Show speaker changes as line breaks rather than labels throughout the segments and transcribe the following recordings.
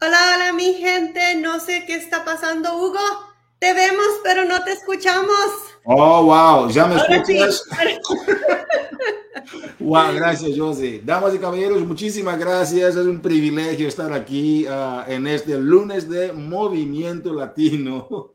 Hola, hola mi gente, no sé qué está pasando, Hugo. Te vemos, pero no te escuchamos.
Oh, wow, ¿ya me escuchas? wow, gracias, José. Damas y caballeros, muchísimas gracias. Es un privilegio estar aquí ah, en este lunes de Movimiento Latino.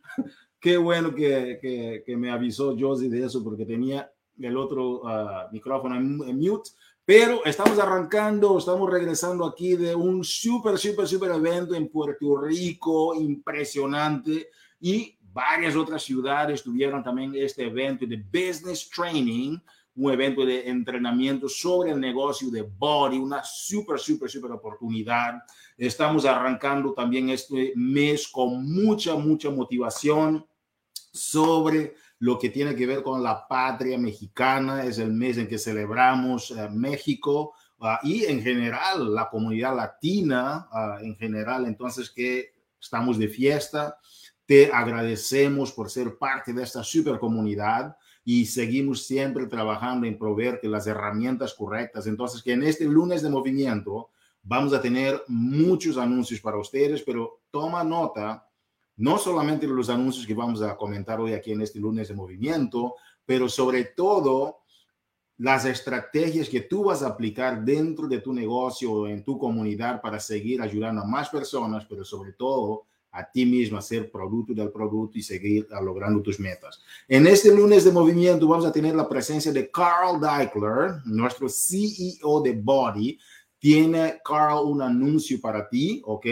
Qué bueno que, que, me avisó José de eso porque tenía el otro ah, micrófono en mute pero estamos arrancando, estamos regresando aquí de un súper, súper, súper evento en Puerto Rico, impresionante. Y varias otras ciudades tuvieron también este evento de Business Training, un evento de entrenamiento sobre el negocio de Body, una súper, súper, súper oportunidad. Estamos arrancando también este mes con mucha, mucha motivación sobre lo que tiene que ver con la patria mexicana, es el mes en que celebramos eh, México ah, y en general la comunidad latina ah, en general, entonces que estamos de fiesta. Te agradecemos por ser parte de esta super comunidad y seguimos siempre trabajando en proveerte las herramientas correctas. Entonces, que en este lunes de movimiento vamos a tener muchos anuncios para ustedes, pero toma nota no solamente los anuncios que vamos a comentar hoy aquí en este lunes de movimiento, pero sobre todo las estrategias que tú vas a aplicar dentro de tu negocio o en tu comunidad para seguir ayudando a más personas, pero sobre todo a ti mismo a ser producto del producto y seguir logrando tus metas. En este lunes de movimiento vamos a tener la presencia de Carl Deichler, nuestro CEO de Body. Tiene Carl un anuncio para ti, ¿ok?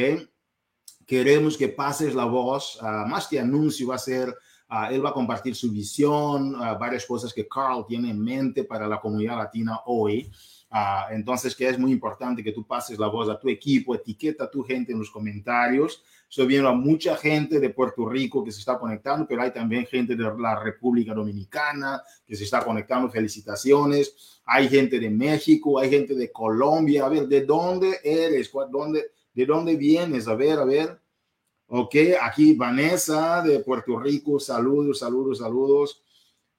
Queremos que pases la voz, uh, más que anuncio va a ser, uh, él va a compartir su visión, uh, varias cosas que Carl tiene en mente para la comunidad latina hoy. entonces, que es muy importante que tú pases la voz a tu equipo, etiqueta a tu gente en los comentarios. Estoy viendo a mucha gente de Puerto Rico que se está conectando, pero hay también gente de la República Dominicana que se está conectando. Felicitaciones. Hay gente de México, hay gente de Colombia. A ver, ¿de dónde eres? ¿Dónde? ¿De dónde vienes? A ver, a ver. Ok, aquí Vanessa de Puerto Rico, saludos, saludos, saludos.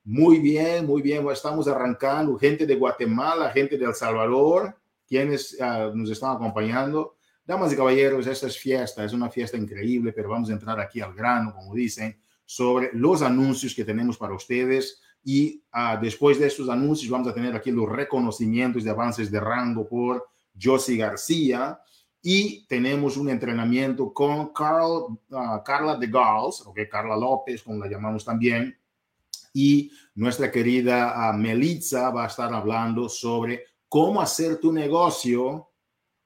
Muy bien, muy bien, estamos arrancando. Gente de Guatemala, gente de El Salvador, quienes ah, nos están acompañando. Damas y caballeros, esta es fiesta, es una fiesta increíble, pero vamos a entrar aquí al grano, como dicen, sobre los anuncios que tenemos para ustedes. Y ah, después de estos anuncios, vamos a tener aquí los reconocimientos de avances de rango por Josie García y tenemos un entrenamiento con ah, Carla de Gauls, okay, Carla López, como la llamamos también, y nuestra querida uh, Melitza va a estar hablando sobre cómo hacer tu negocio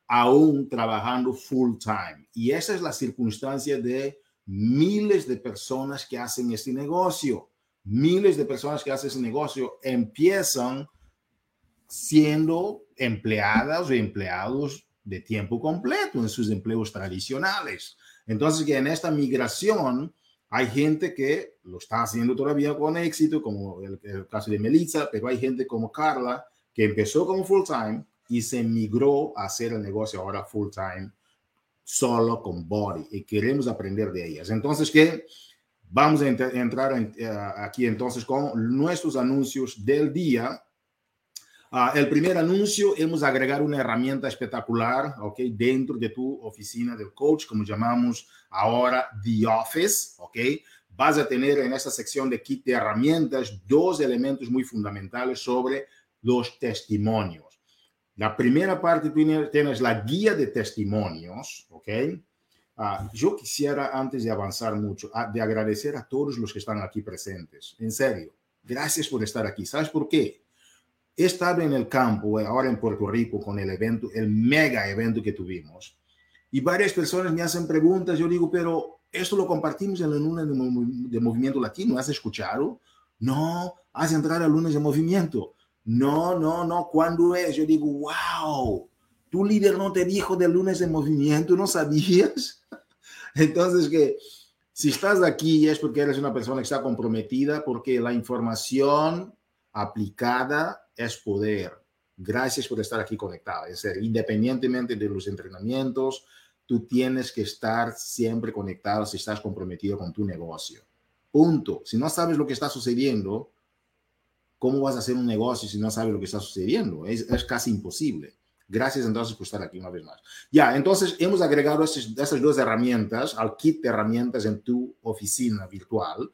aún trabajando full time. Y esa es la circunstancia de miles de personas que hacen este negocio. Miles de personas que hacen ese negocio empiezan siendo empleadas o empleados de tiempo completo en sus empleos tradicionales. Entonces, que en esta migración hay gente que lo está haciendo todavía con éxito, como el, caso de Melissa, pero hay gente como Carla que empezó como full time y se migró a hacer el negocio ahora full time solo con Body y queremos aprender de ellas. Entonces, que vamos a entrar eh, aquí entonces con nuestros anuncios del día Uh, el primer anuncio, hemos agregar una herramienta espectacular, ¿ok? Dentro de tu oficina del coach, como llamamos ahora The Office, ¿ok? Vas a tener en esta sección de kit de herramientas dos elementos muy fundamentales sobre los testimonios. La primera parte tienes la guía de testimonios, ¿ok? Uh, yo quisiera, antes de avanzar mucho, uh, de agradecer a todos los que están aquí presentes. En serio, gracias por estar aquí. ¿Sabes por qué? He estado en el campo, eh, ahora en Puerto Rico, con el evento, el mega evento que tuvimos. Y varias personas me hacen preguntas. Yo digo, pero esto lo compartimos en el lunes de, Movimiento Latino. ¿Has escuchado? No, has entrar al lunes de Movimiento. No, no, no. ¿Cuándo es? Yo digo, wow, tu líder no te dijo del lunes de Movimiento, ¿no sabías? Entonces, que si estás aquí es porque eres una persona que está comprometida, porque la información aplicada es poder. Gracias por estar aquí conectado. Es decir, independientemente de los entrenamientos, tú tienes que estar siempre conectado si estás comprometido con tu negocio. Punto. Si no sabes lo que está sucediendo, ¿cómo vas a hacer un negocio si no sabes lo que está sucediendo? Es, es casi imposible. Gracias entonces por estar aquí una vez más. Ya, entonces hemos agregado esas, esas dos herramientas al kit de herramientas en tu oficina virtual.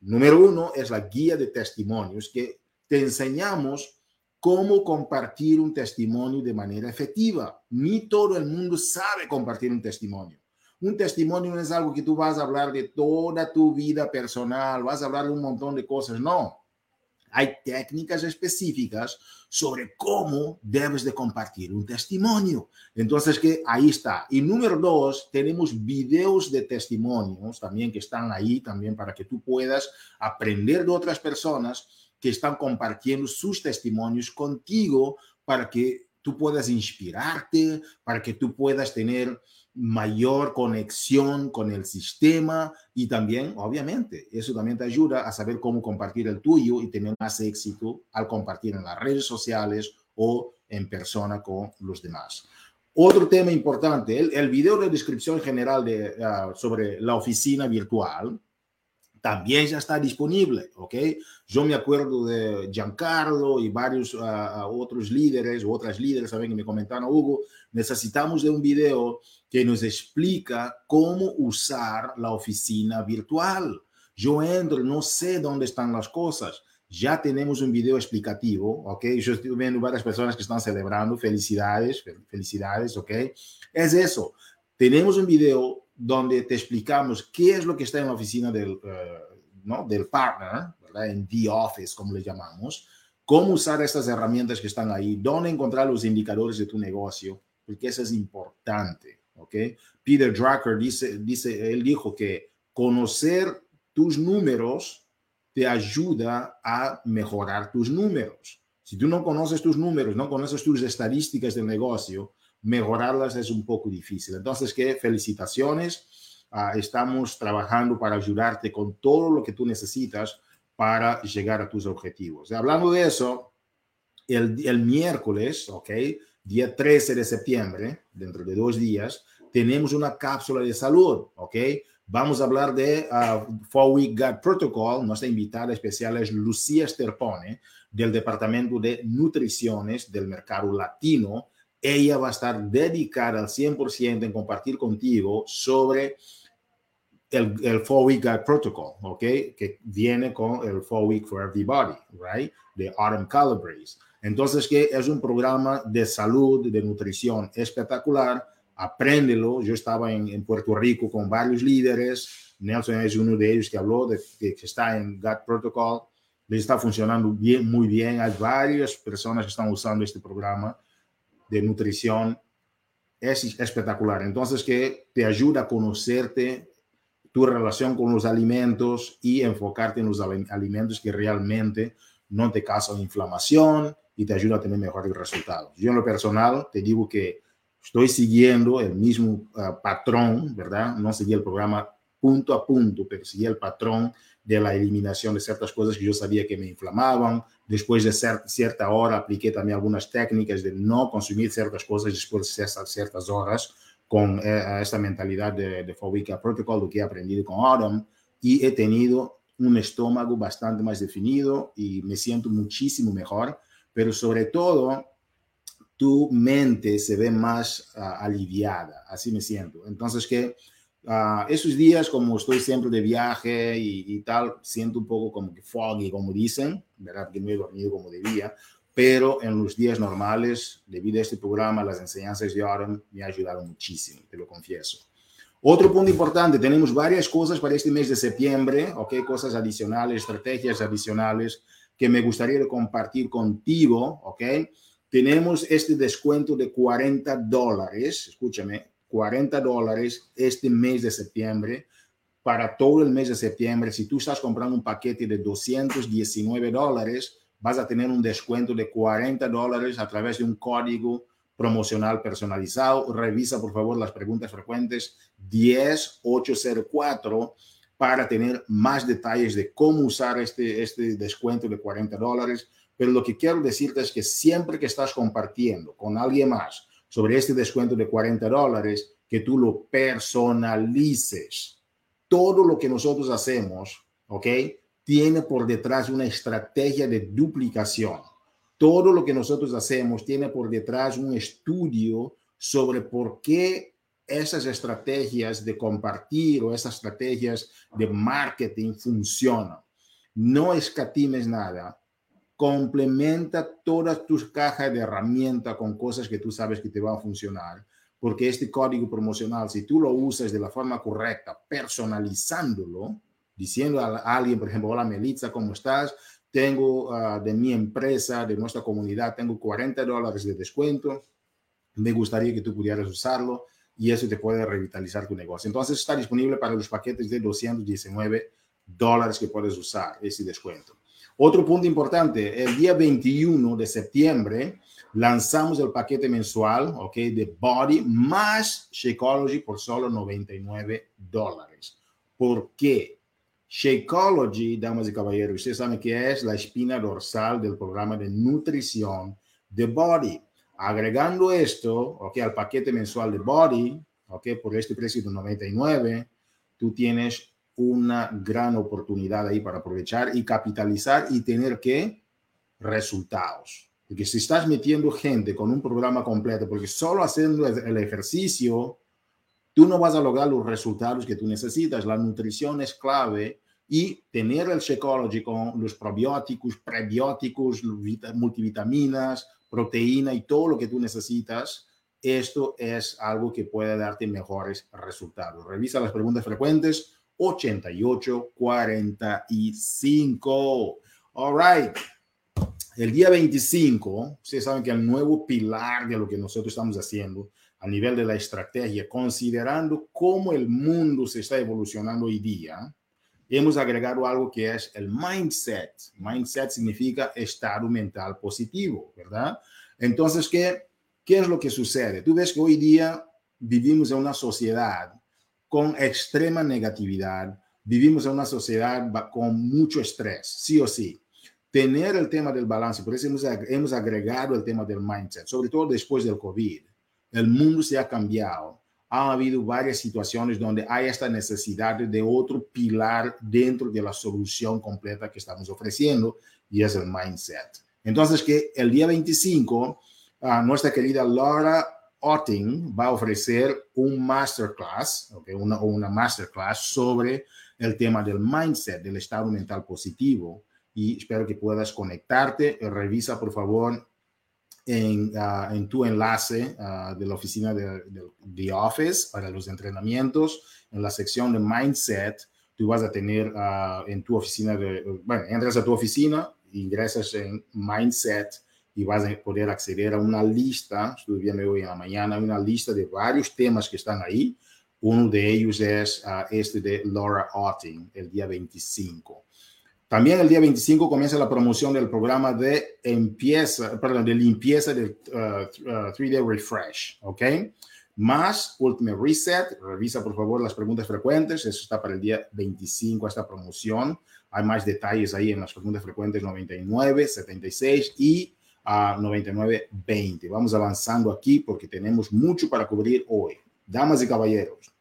Número uno es la guía de testimonios que te enseñamos cómo compartir un testimonio de manera efectiva. Ni todo el mundo sabe compartir un testimonio. Un testimonio no es algo que tú vas a hablar de toda tu vida personal, vas a hablar de un montón de cosas, no. Hay técnicas específicas sobre cómo debes de compartir un testimonio. Entonces, que ahí está. Y número dos, tenemos videos de testimonios también que están ahí también para que tú puedas aprender de otras personas que están compartiendo sus testimonios contigo para que tú puedas inspirarte, para que tú puedas tener mayor conexión con el sistema y también, obviamente, eso también te ayuda a saber cómo compartir el tuyo y tener más éxito al compartir en las redes sociales o en persona con los demás. Otro tema importante, el, el video de descripción general de, ah, sobre la oficina virtual, también ya está disponible, ¿ok? Yo me acuerdo de Giancarlo y varios uh, otros líderes, otras líderes también que me comentaron, Hugo, necesitamos de un video que nos explica cómo usar la oficina virtual. Yo entro, no sé dónde están las cosas. Ya tenemos un video explicativo, ¿ok? Yo estoy viendo varias personas que están celebrando. Felicidades, felicidades, ¿ok? Es eso. Tenemos un video donde te explicamos qué es lo que está en la oficina del, uh, ¿no? del partner, ¿verdad? en The Office, como le llamamos, cómo usar estas herramientas que están ahí, dónde encontrar los indicadores de tu negocio, porque eso es importante. ¿Ok? Peter Drucker dice, dice, él dijo que conocer tus números te ayuda a mejorar tus números. Si tú no conoces tus números, no conoces tus estadísticas del negocio, mejorarlas es un poco difícil. Entonces, que felicitaciones. Uh, estamos trabajando para ayudarte con todo lo que tú necesitas para llegar a tus objetivos. Hablando de eso, el, el miércoles, ¿ok? Día 13 de septiembre, dentro de dos días, tenemos una cápsula de salud, ¿ok? Vamos a hablar de uh, Four Week Gut Protocol. Nuestra invitada especial es Lucía Sterpone, del Departamento de Nutriciones del Mercado Latino ella va a estar dedicada al 100% en compartir contigo sobre el, el Four Week Guide Protocol, ¿ok? Que viene con el Four Week for Everybody, right? De Autumn Calabrese. Entonces, que es un programa de salud, de nutrición espectacular. Apréndelo. Yo estaba en, Puerto Rico con varios líderes. Nelson es uno de ellos que habló de que, está en Gut Protocol. Le está funcionando muy bien. Hay varias personas que están usando este programa de nutrición es espectacular. Entonces, que te ayuda a conocerte, tu relación con los alimentos y enfocarte en los alimentos que realmente no te causan inflamación y te ayuda a tener mejores resultados. Yo en lo personal te digo que estoy siguiendo el mismo uh, patrón, ¿verdad? No seguí el programa punto a punto, pero seguí el patrón de la eliminación de ciertas cosas que yo sabía que me inflamaban. Después de cierta hora apliqué también algunas técnicas de no consumir ciertas cosas después de ciertas horas con eh, esta mentalidad de, de Fobica Protocol, lo que he aprendido con Autumn y he tenido un estómago bastante más definido y me siento muchísimo mejor, pero sobre todo tu mente se ve más uh, aliviada, así me siento. Entonces que Uh, esos días, como estoy siempre de viaje y, y, tal, siento un poco como que foggy, como dicen, ¿verdad? Que no he dormido como debía, pero en los días normales, debido a este programa, las enseñanzas de Aaron me ha ayudado muchísimo, te lo confieso. Otro punto importante, tenemos varias cosas para este mes de septiembre, ¿ok? Cosas adicionales, estrategias adicionales que me gustaría compartir contigo, ¿ok? Tenemos este descuento de 40 dólares, escúchame, 40 dólares este mes de septiembre para todo el mes de septiembre. Si tú estás comprando un paquete de 219 dólares, vas a tener un descuento de 40 dólares a través de un código promocional personalizado. Revisa, por favor, las preguntas frecuentes 10804 para tener más detalles de cómo usar este, este descuento de 40 dólares. Pero lo que quiero decirte es que siempre que estás compartiendo con alguien más, sobre este descuento de 40 dólares, que tú lo personalices. Todo lo que nosotros hacemos, ¿ok? Tiene por detrás una estrategia de duplicación. todo lo que nosotros hacemos tiene por detrás un estudio sobre por qué esas estrategias de compartir o esas estrategias de marketing funcionan. No escatimes nada. Complementa todas tus cajas de herramientas con cosas que tú sabes que te van a funcionar. Porque este código promocional, si tú lo usas de la forma correcta, personalizándolo, diciendo a alguien, por ejemplo, hola Melitza, ¿cómo estás? Tengo ah, de mi empresa, de nuestra comunidad, tengo 40 dólares de descuento. Me gustaría que tú pudieras usarlo y eso te puede revitalizar tu negocio. Entonces está disponible para los paquetes de 219 dólares que puedes usar ese descuento. Otro punto importante, el día 21 de septiembre lanzamos el paquete mensual, ok, de Body más Shakeology por solo 99 dólares. ¿Por qué? Shakeology, damas y caballeros, ustedes saben que es la espina dorsal del programa de nutrición de Body. Agregando esto, ok, al paquete mensual de Body, ok, por este precio de 99, tú tienes una gran oportunidad ahí para aprovechar y capitalizar y tener que resultados. Porque si estás metiendo gente con un programa completo, porque solo haciendo el ejercicio, tú no vas a lograr los resultados que tú necesitas. La nutrición es clave y tener el Shakeology con los probióticos, prebióticos, multivitaminas, proteína y todo lo que tú necesitas, esto es algo que puede darte mejores resultados. Revisa las preguntas frecuentes 88 45. All right. El día 25, ustedes saben que el nuevo pilar de lo que nosotros estamos haciendo a nivel de la estrategia, considerando cómo el mundo se está evolucionando hoy día, hemos agregado algo que es el mindset. Mindset significa estado mental positivo, ¿verdad? Entonces, ¿qué, ¿qué es lo que sucede? Tú ves que hoy día vivimos en una sociedad con extrema negatividad, vivimos en una sociedad con mucho estrés, sí o sí. Tener el tema del balance, por eso hemos, hemos agregado el tema del mindset, sobre todo después del COVID. El mundo se ha cambiado ha habido varias situaciones donde hay esta necesidad de otro pilar dentro de la solución completa que estamos ofreciendo y es el mindset. Entonces, que el día 25, ah, nuestra querida Laura Otting va a ofrecer un masterclass, okay, una, una masterclass sobre el tema del mindset, del estado mental positivo. Y espero que puedas conectarte. Revisa, por favor, en, ah, en tu enlace uh, de la oficina de, The Office para los entrenamientos, en la sección de Mindset, tú vas a tener uh, en tu oficina, de, bueno, entras a tu oficina, ingresas en Mindset y vas a poder acceder a una lista, estuve viendo hoy en la mañana, una lista de varios temas que están ahí. Uno de ellos es este de Laura Otting, el día 25. También el día 25 comienza la promoción del programa de, empieza, perdón, de limpieza del 3D uh, uh, Refresh, ¿ok? Más Ultimate Reset, revisa por favor las preguntas frecuentes, eso está para el día 25 esta promoción. Hay más detalles ahí en las preguntas frecuentes 99, 76 y a uh, 99, 20. Vamos avanzando aquí porque tenemos mucho para cubrir hoy. Damas y caballeros,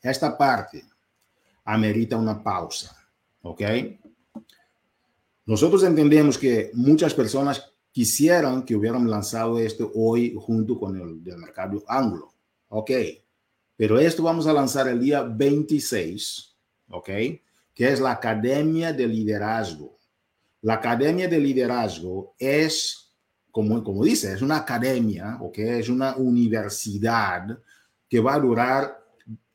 esta parte amerita una pausa, ¿ok? Nosotros entendemos que muchas personas quisieran que hubieran lanzado esto hoy junto con el del mercado anglo. Ok, pero esto vamos a lanzar el día 26, ok, que es la Academia de Liderazgo. La Academia de Liderazgo es, como, como dice, es una academia, ok, es una universidad que va a durar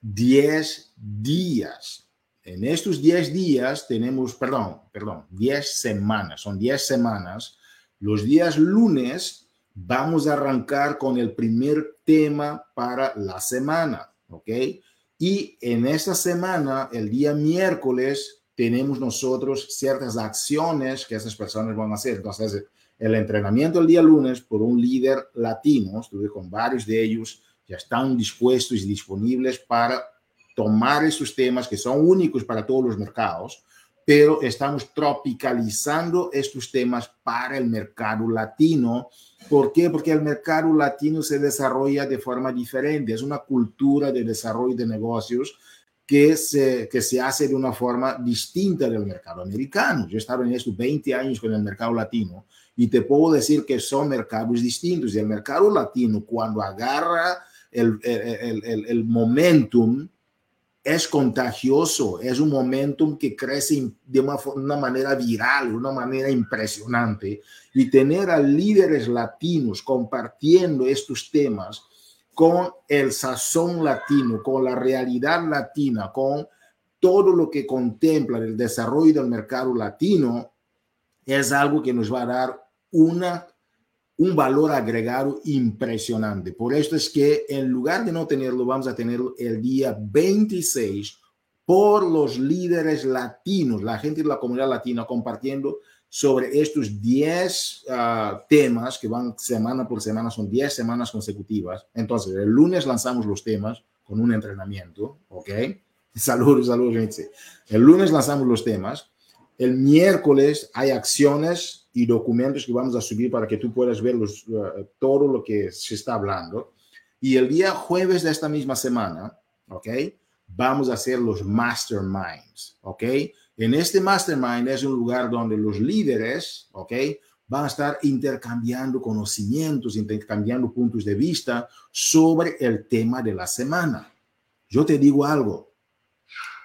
10 días. En estos 10 días tenemos, perdón, perdón, 10 semanas, son 10 semanas. Los días lunes vamos a arrancar con el primer tema para la semana, ¿ok? Y en esta semana, el día miércoles, tenemos nosotros ciertas acciones que esas personas van a hacer. Entonces, el entrenamiento el día lunes por un líder latino, estuve con varios de ellos, ya están dispuestos y disponibles para tomar esos temas que son únicos para todos los mercados, pero estamos tropicalizando estos temas para el mercado latino. ¿Por qué? Porque el mercado latino se desarrolla de forma diferente, es una cultura de desarrollo de negocios que se, que se hace de una forma distinta del mercado americano. Yo he estado en estos 20 años con el mercado latino y te puedo decir que son mercados distintos. Y el mercado latino, cuando agarra el, el, el, el momentum, es contagioso, es un momentum que crece de una, una, manera viral, una manera impresionante. Y tener a líderes latinos compartiendo estos temas con el sazón latino, con la realidad latina, con todo lo que contempla el desarrollo del mercado latino, es algo que nos va a dar una, un valor agregado impresionante. Por esto es que en lugar de no tenerlo, vamos a tenerlo el día 26 por los líderes latinos, la gente de la comunidad latina compartiendo sobre estos 10 uh, temas que van semana por semana, son 10 semanas consecutivas. Entonces, el lunes lanzamos los temas con un entrenamiento, ¿ok? Saludos, saludos, gente. El lunes lanzamos los temas. El miércoles hay acciones y documentos que vamos a subir para que tú puedas ver los, uh, todo lo que se está hablando. Y el día jueves de esta misma semana, ¿ok? Vamos a hacer los masterminds, ¿ok? En este mastermind es un lugar donde los líderes, ¿ok? Van a estar intercambiando conocimientos, intercambiando puntos de vista sobre el tema de la semana. Yo te digo algo,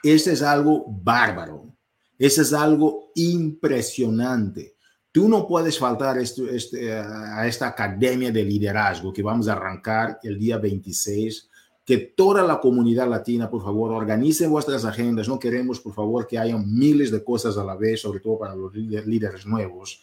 este es algo bárbaro, este es algo impresionante. Tú no puedes faltar este, a esta academia de liderazgo que vamos a arrancar el día 26 que toda la comunidad latina, por favor, organicen vuestras agendas. No queremos, por favor, que haya miles de cosas a la vez, sobre todo para los líderes nuevos.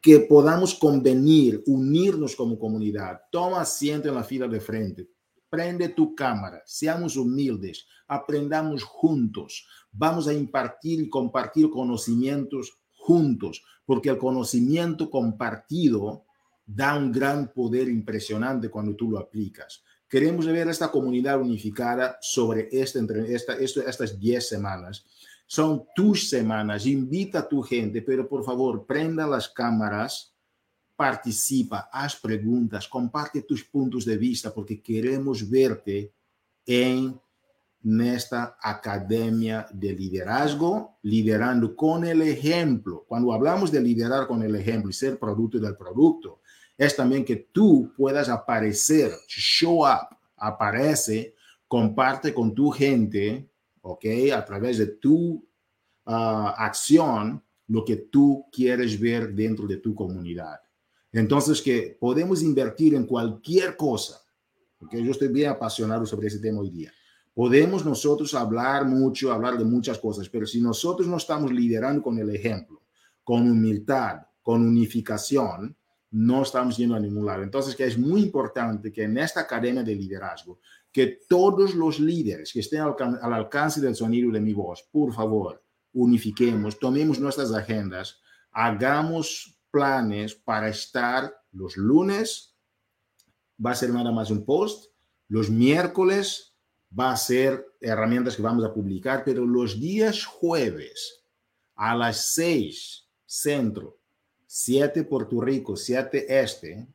Que podamos convenir, unirnos como comunidad. Toma asiento en la fila de frente. Prende tu cámara. Seamos humildes. Aprendamos juntos. Vamos a impartir y compartir conocimientos juntos, porque el conocimiento compartido da un gran poder impresionante cuando tú lo aplicas. Queremos ver esta comunidad unificada sobre este, esta, esta, estas 10 semanas. Son tus semanas, invita a tu gente, pero por favor, prenda las cámaras, participa, haz preguntas, comparte tus puntos de vista, porque queremos verte en esta academia de liderazgo, liderando con el ejemplo. Cuando hablamos de liderar con el ejemplo y ser producto del producto, es también que tú puedas aparecer, show up, aparece, comparte con tu gente, ¿ok? A través de tu uh, acción, lo que tú quieres ver dentro de tu comunidad. Entonces, que podemos invertir en cualquier cosa, porque yo estoy bien apasionado sobre ese tema hoy día. Podemos nosotros hablar mucho, hablar de muchas cosas, pero si nosotros no estamos liderando con el ejemplo, con humildad, con unificación, no estamos yendo a ningún lado. Entonces, que es muy importante que en esta cadena de liderazgo, que todos los líderes que estén al, al alcance del sonido de mi voz, por favor, unifiquemos, tomemos nuestras agendas, hagamos planes para estar los lunes, va a ser nada más un post, los miércoles va a ser herramientas que vamos a publicar, pero los días jueves a las seis centro, 7 Puerto Rico, 7 Este,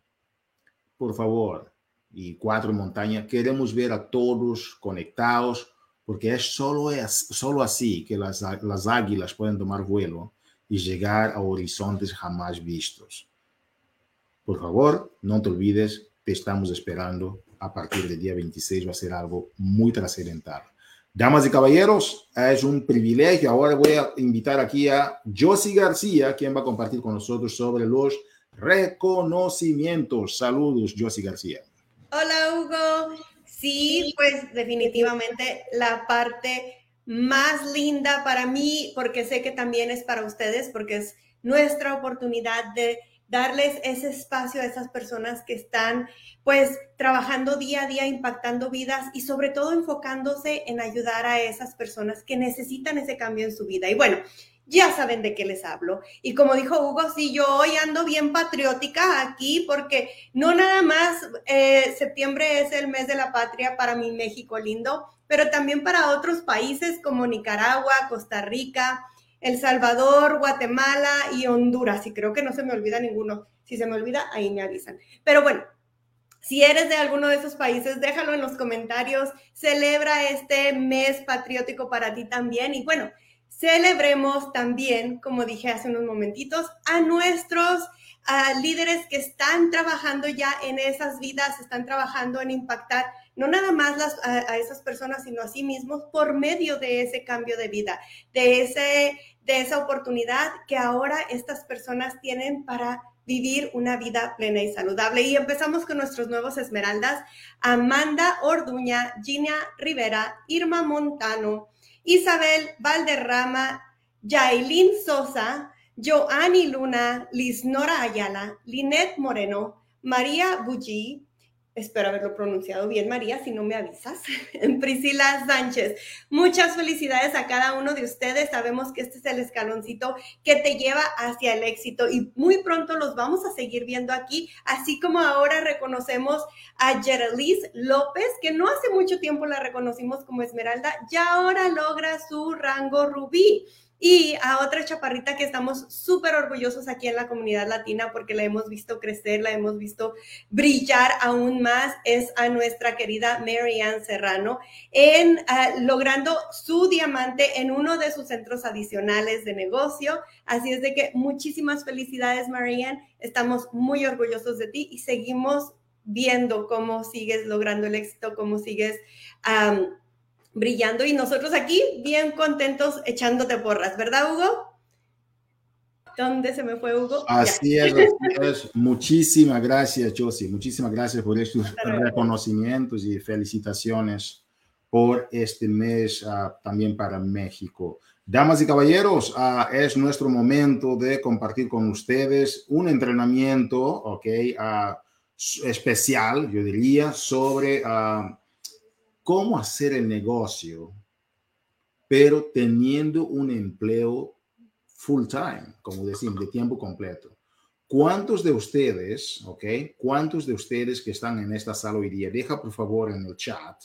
por favor, y 4 Montaña, queremos ver a todos conectados, porque es solo, es solo así que las, las águilas pueden tomar vuelo y llegar a horizontes jamás vistos. Por favor, no te olvides, te estamos esperando a partir del día 26, va a ser algo muy trascendental. Damas y caballeros, es un privilegio. Ahora voy a invitar aquí a Josie García, quien va a compartir con nosotros sobre los reconocimientos. Saludos, Josie García.
Hola, Hugo. Sí, pues definitivamente la parte más linda para mí, porque sé que también es para ustedes, porque es nuestra oportunidad de darles ese espacio a esas personas que están pues trabajando día a día, impactando vidas y sobre todo enfocándose en ayudar a esas personas que necesitan ese cambio en su vida. Y bueno, ya saben de qué les hablo. Y como dijo Hugo, sí, yo hoy ando bien patriótica aquí porque no nada más eh, septiembre es el mes de la patria para mi México lindo, pero también para otros países como Nicaragua, Costa Rica, el Salvador, Guatemala y Honduras. Y creo que no se me olvida ninguno. Si se me olvida, ahí me avisan. Pero bueno, Si eres de alguno de esos países, déjalo en los comentarios. Celebra este mes patriótico para ti también. Y bueno, celebremos también, como dije hace unos momentitos, a nuestros líderes que están trabajando ya en esas vidas, están trabajando en impactar no nada más a, esas personas, sino a sí mismos por medio de ese cambio de vida, de, ese, de esa oportunidad que ahora estas personas tienen para vivir una vida plena y saludable. Y empezamos con nuestros nuevos esmeraldas, Amanda Orduña, Gina Rivera, Irma Montano, Isabel Valderrama, Yailin Sosa, Joanny Luna, Nora Ayala, Linet Moreno, María Bulli, espero haberlo pronunciado bien, María, si no me avisas, Priscila Sánchez. Muchas felicidades a cada uno de ustedes. Sabemos que este es el escaloncito que te lleva hacia el éxito y muy pronto los vamos a seguir viendo aquí, así como ahora reconocemos a Geraldine López, que no hace mucho tiempo la reconocimos como Esmeralda, ya ahora logra su rango rubí y a otra chaparrita que estamos súper orgullosos aquí en la comunidad latina porque la hemos visto crecer, la hemos visto brillar aún más, es a nuestra querida Marianne Serrano en ah, logrando su diamante en uno de sus centros adicionales de negocio. Así es de que muchísimas felicidades, Marianne. Estamos muy orgullosos de ti y seguimos viendo cómo sigues logrando el éxito, cómo sigues brillando y nosotros aquí bien contentos echándote porras, ¿verdad, Hugo? ¿Dónde se me fue Hugo?
Así es, Muchísimas gracias, Josie. Muchísimas gracias por estos reconocimientos y felicitaciones por este mes ah, también para México. Damas y caballeros, ah, es nuestro momento de compartir con ustedes un entrenamiento, ok, uh, especial, yo diría, sobre cómo hacer el negocio, pero teniendo un empleo full time, como decimos, de tiempo completo. ¿Cuántos de ustedes, ok? ¿Cuántos de ustedes que están en esta sala hoy día? Deja por favor en el chat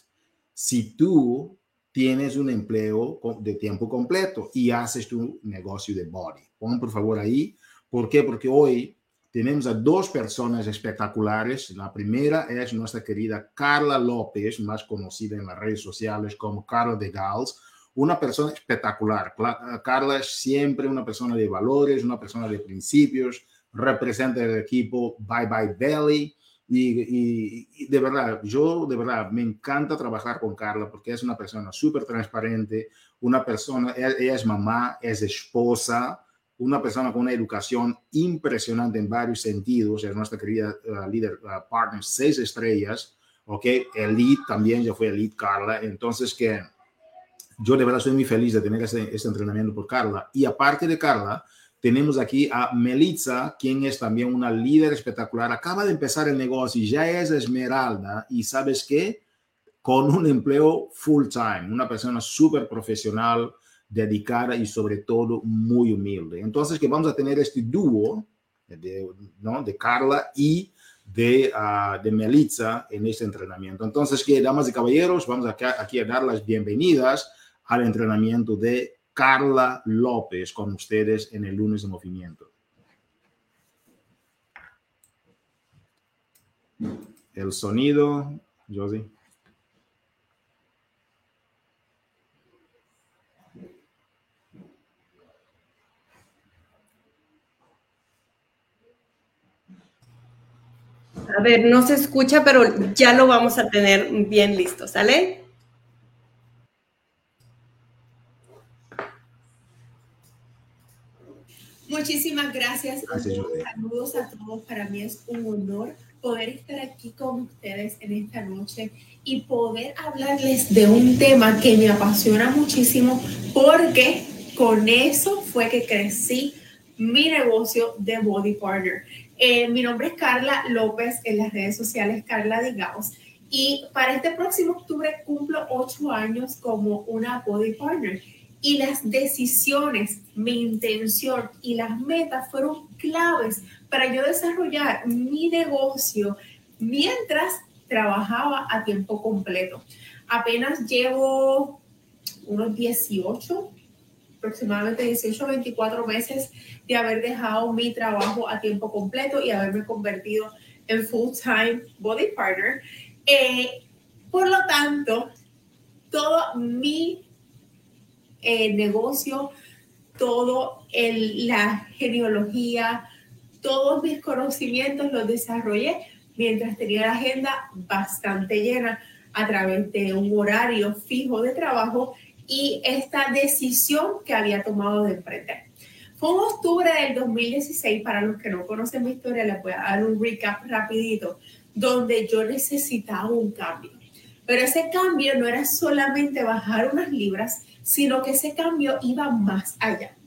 si tú tienes un empleo de tiempo completo y haces tu negocio de body. Pon por favor ahí. ¿Por qué? Porque hoy tenemos a dos personas espectaculares. La primera es nuestra querida Carla López, más conocida en las redes sociales como Carla de Gals, una persona espectacular. Carla es siempre una persona de valores, una persona de principios, representa el equipo Bye Bye Belly. Y, de verdad, yo de verdad me encanta trabajar con Carla porque es una persona súper transparente, una persona, ella es mamá, es esposa, una persona con una educación impresionante en varios sentidos, es nuestra querida uh, líder uh, partner, seis estrellas, ok, elite también, ya fue elite Carla, entonces que yo de verdad soy muy feliz de tener este, este entrenamiento por Carla. Y aparte de Carla, tenemos aquí a Melitza, quien es también una líder espectacular, acaba de empezar el negocio ya es esmeralda. Y sabes qué, con un empleo full time, una persona súper profesional, dedicada y sobre todo muy humilde. Entonces, que vamos a tener este dúo de, ¿no? de Carla y de, uh, de en este entrenamiento. Entonces, que damas y caballeros, vamos acá, aquí a dar las bienvenidas al entrenamiento de Carla López con ustedes en el lunes de movimiento. El sonido, Josie.
A ver, no se escucha, pero ya lo vamos a tener bien listo, ¿sale?
Muchísimas gracias. Saludos a todos. Para mí es un honor poder estar aquí con ustedes en esta noche y poder hablarles de un tema que me apasiona muchísimo porque con eso fue que crecí mi negocio de Body Partner. Eh, mi nombre es Carla López en las redes sociales Carla Digaos y para este próximo octubre cumplo ocho años como una body partner y las decisiones, mi intención y las metas fueron claves para yo desarrollar mi negocio mientras trabajaba a tiempo completo. Apenas llevo unos 18, aproximadamente 18 o 24 meses de haber dejado mi trabajo a tiempo completo y haberme convertido en Full Time Body Partner. Eh, por lo tanto, todo mi eh, negocio, todo la genealogía, todos mis conocimientos los desarrollé mientras tenía la agenda bastante llena a través de un horario fijo de trabajo y esta decisión que había tomado de emprender. Fue en octubre del 2016, para los que no conocen mi historia, les voy a dar un recap rapidito, donde yo necesitaba un cambio. Pero ese cambio no era solamente bajar unas libras, sino que ese cambio iba más allá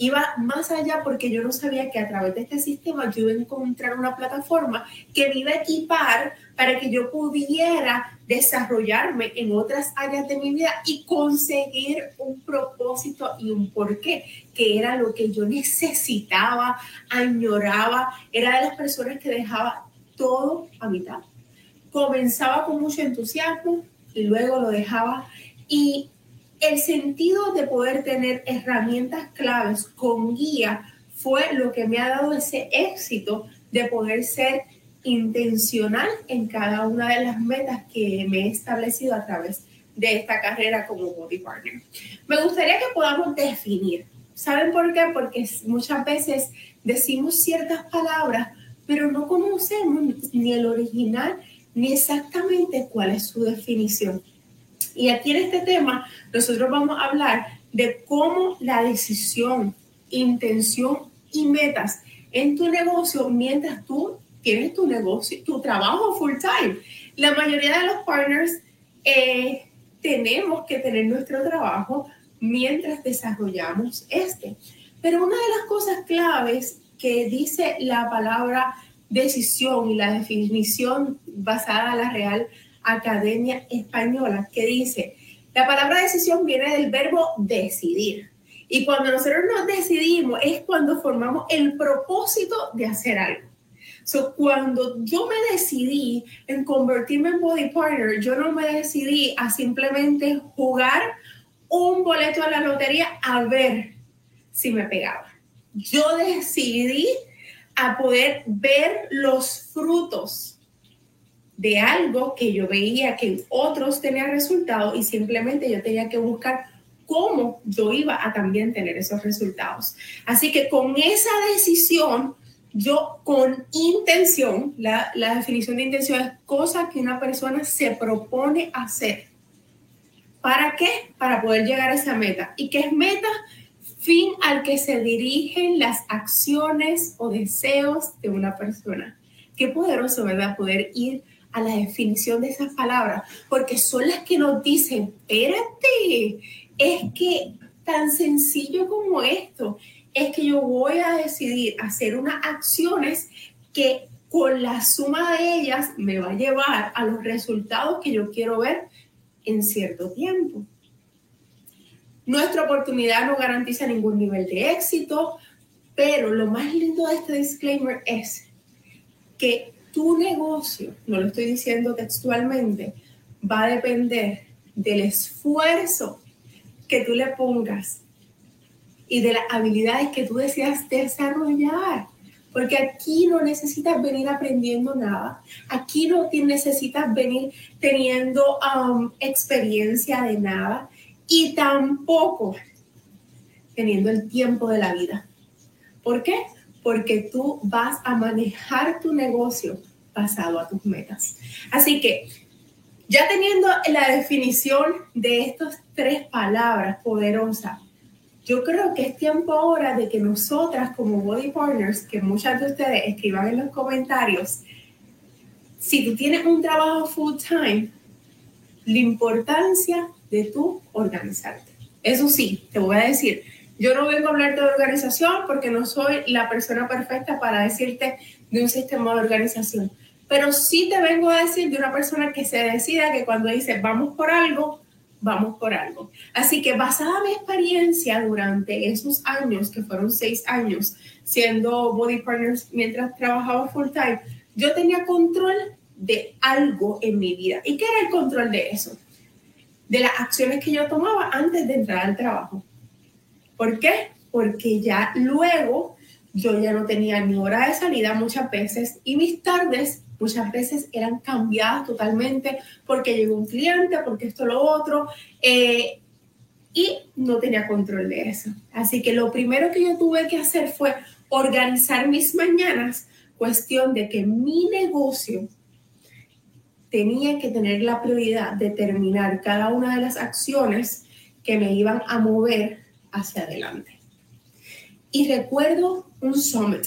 iba más allá porque yo no sabía que a través de este sistema yo iba a encontrar una plataforma que me iba a equipar para que yo pudiera desarrollarme en otras áreas de mi vida y conseguir un propósito y un porqué, que era lo que yo necesitaba, añoraba, era de las personas que dejaba todo a mitad. Comenzaba con mucho entusiasmo y luego lo dejaba y el sentido de poder tener herramientas claves con guía fue lo que me ha dado ese éxito de poder ser intencional en cada una de las metas que me he establecido a través de esta carrera como body partner. Me gustaría que podamos definir. ¿Saben por qué? Porque muchas veces decimos ciertas palabras, pero no conocemos ni el original ni exactamente cuál es su definición. Y aquí en este tema nosotros vamos a hablar de cómo la decisión, intención y metas en tu negocio mientras tú tienes tu negocio, tu trabajo full time. La mayoría de los partners eh, tenemos que tener nuestro trabajo mientras desarrollamos este. Pero una de las cosas claves que dice la palabra decisión y la definición basada en la Real Academia Española, que dice, la palabra decisión viene del verbo decidir. Y cuando nosotros nos decidimos es cuando formamos el propósito de hacer algo. So, cuando yo me decidí en convertirme en body partner, yo no me decidí a simplemente jugar un boleto a la lotería a ver si me pegaba. Yo decidí a poder ver los frutos de algo que yo veía que otros tenían resultados y simplemente yo tenía que buscar cómo yo iba a también tener esos resultados. Así que con esa decisión, yo con intención, la, la definición de intención es cosa que una persona se propone hacer. ¿Para qué? Para poder llegar a esa meta. ¿Y qué es meta? Fin al que se dirigen las acciones o deseos de una persona. Qué poderoso, ¿verdad? Poder ir a la definición de esas palabras, porque son las que nos dicen, espérate, es que tan sencillo como esto, es que yo voy a decidir hacer unas acciones que con la suma de ellas me va a llevar a los resultados que yo quiero ver en cierto tiempo. Nuestra oportunidad no garantiza ningún nivel de éxito, pero lo más lindo de este disclaimer es que tu negocio, no lo estoy diciendo textualmente, va a depender del esfuerzo que tú le pongas y de las habilidades que tú deseas desarrollar. Porque aquí no necesitas venir aprendiendo nada. Aquí no necesitas venir teniendo um, experiencia de nada. Y tampoco teniendo el tiempo de la vida. ¿Por qué? Porque tú vas a manejar tu negocio basado a tus metas. Así que ya teniendo la definición de estas tres palabras poderosas, yo creo que es tiempo ahora de que nosotras como Body Partners, que muchas de ustedes escriban en los comentarios, si tú tienes un trabajo full time, la importancia de tú organizarte. Eso sí, te voy a decir, yo no vengo a hablarte de organización porque no soy la persona perfecta para decirte de un sistema de organización. Pero sí te vengo a decir de una persona que se decida que cuando dice vamos por algo, vamos por algo. Así que basada mi experiencia durante esos años, que fueron seis años siendo body partners mientras trabajaba full time, yo tenía control de algo en mi vida. ¿Y qué era el control de eso? De las acciones que yo tomaba antes de entrar al trabajo. ¿Por qué? Porque ya luego yo ya no tenía ni hora de salida muchas veces y mis tardes muchas veces eran cambiadas totalmente porque llegó un cliente, porque esto, lo otro, eh, y no tenía control de eso. Así que lo primero que yo tuve que hacer fue organizar mis mañanas, cuestión de que mi negocio tenía que tener la prioridad de terminar cada una de las acciones que me iban a mover hacia adelante. Y recuerdo un summit.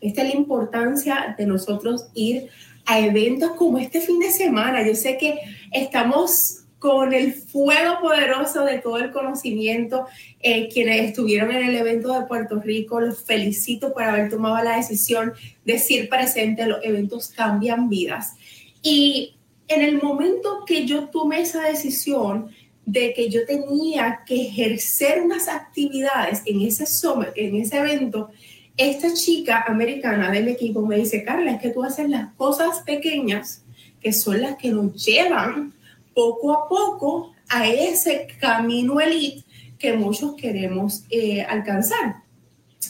Esta es la importancia de nosotros ir a eventos como este fin de semana. Yo sé que estamos con el fuego poderoso de todo el conocimiento. Eh, quienes estuvieron en el evento de Puerto Rico, los felicito por haber tomado la decisión de ser presente. Los eventos cambian vidas. Y en el momento que yo tomé esa decisión de que yo tenía que ejercer unas actividades en ese summit, en ese evento, esta chica americana del equipo me dice, Carla, es que tú haces las cosas pequeñas que son las que nos llevan poco a poco a ese camino elite que muchos queremos eh, alcanzar.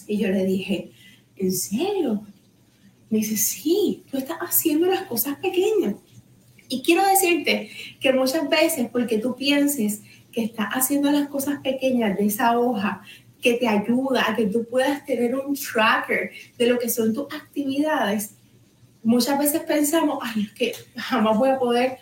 Y yo le dije, ¿en serio? Me dice, sí, tú estás haciendo las cosas pequeñas. Y quiero decirte que muchas veces, porque tú pienses que estás haciendo las cosas pequeñas de esa hoja, que te ayuda a que tú puedas tener un tracker de lo que son tus actividades, muchas veces pensamos, ay, es que jamás voy a poder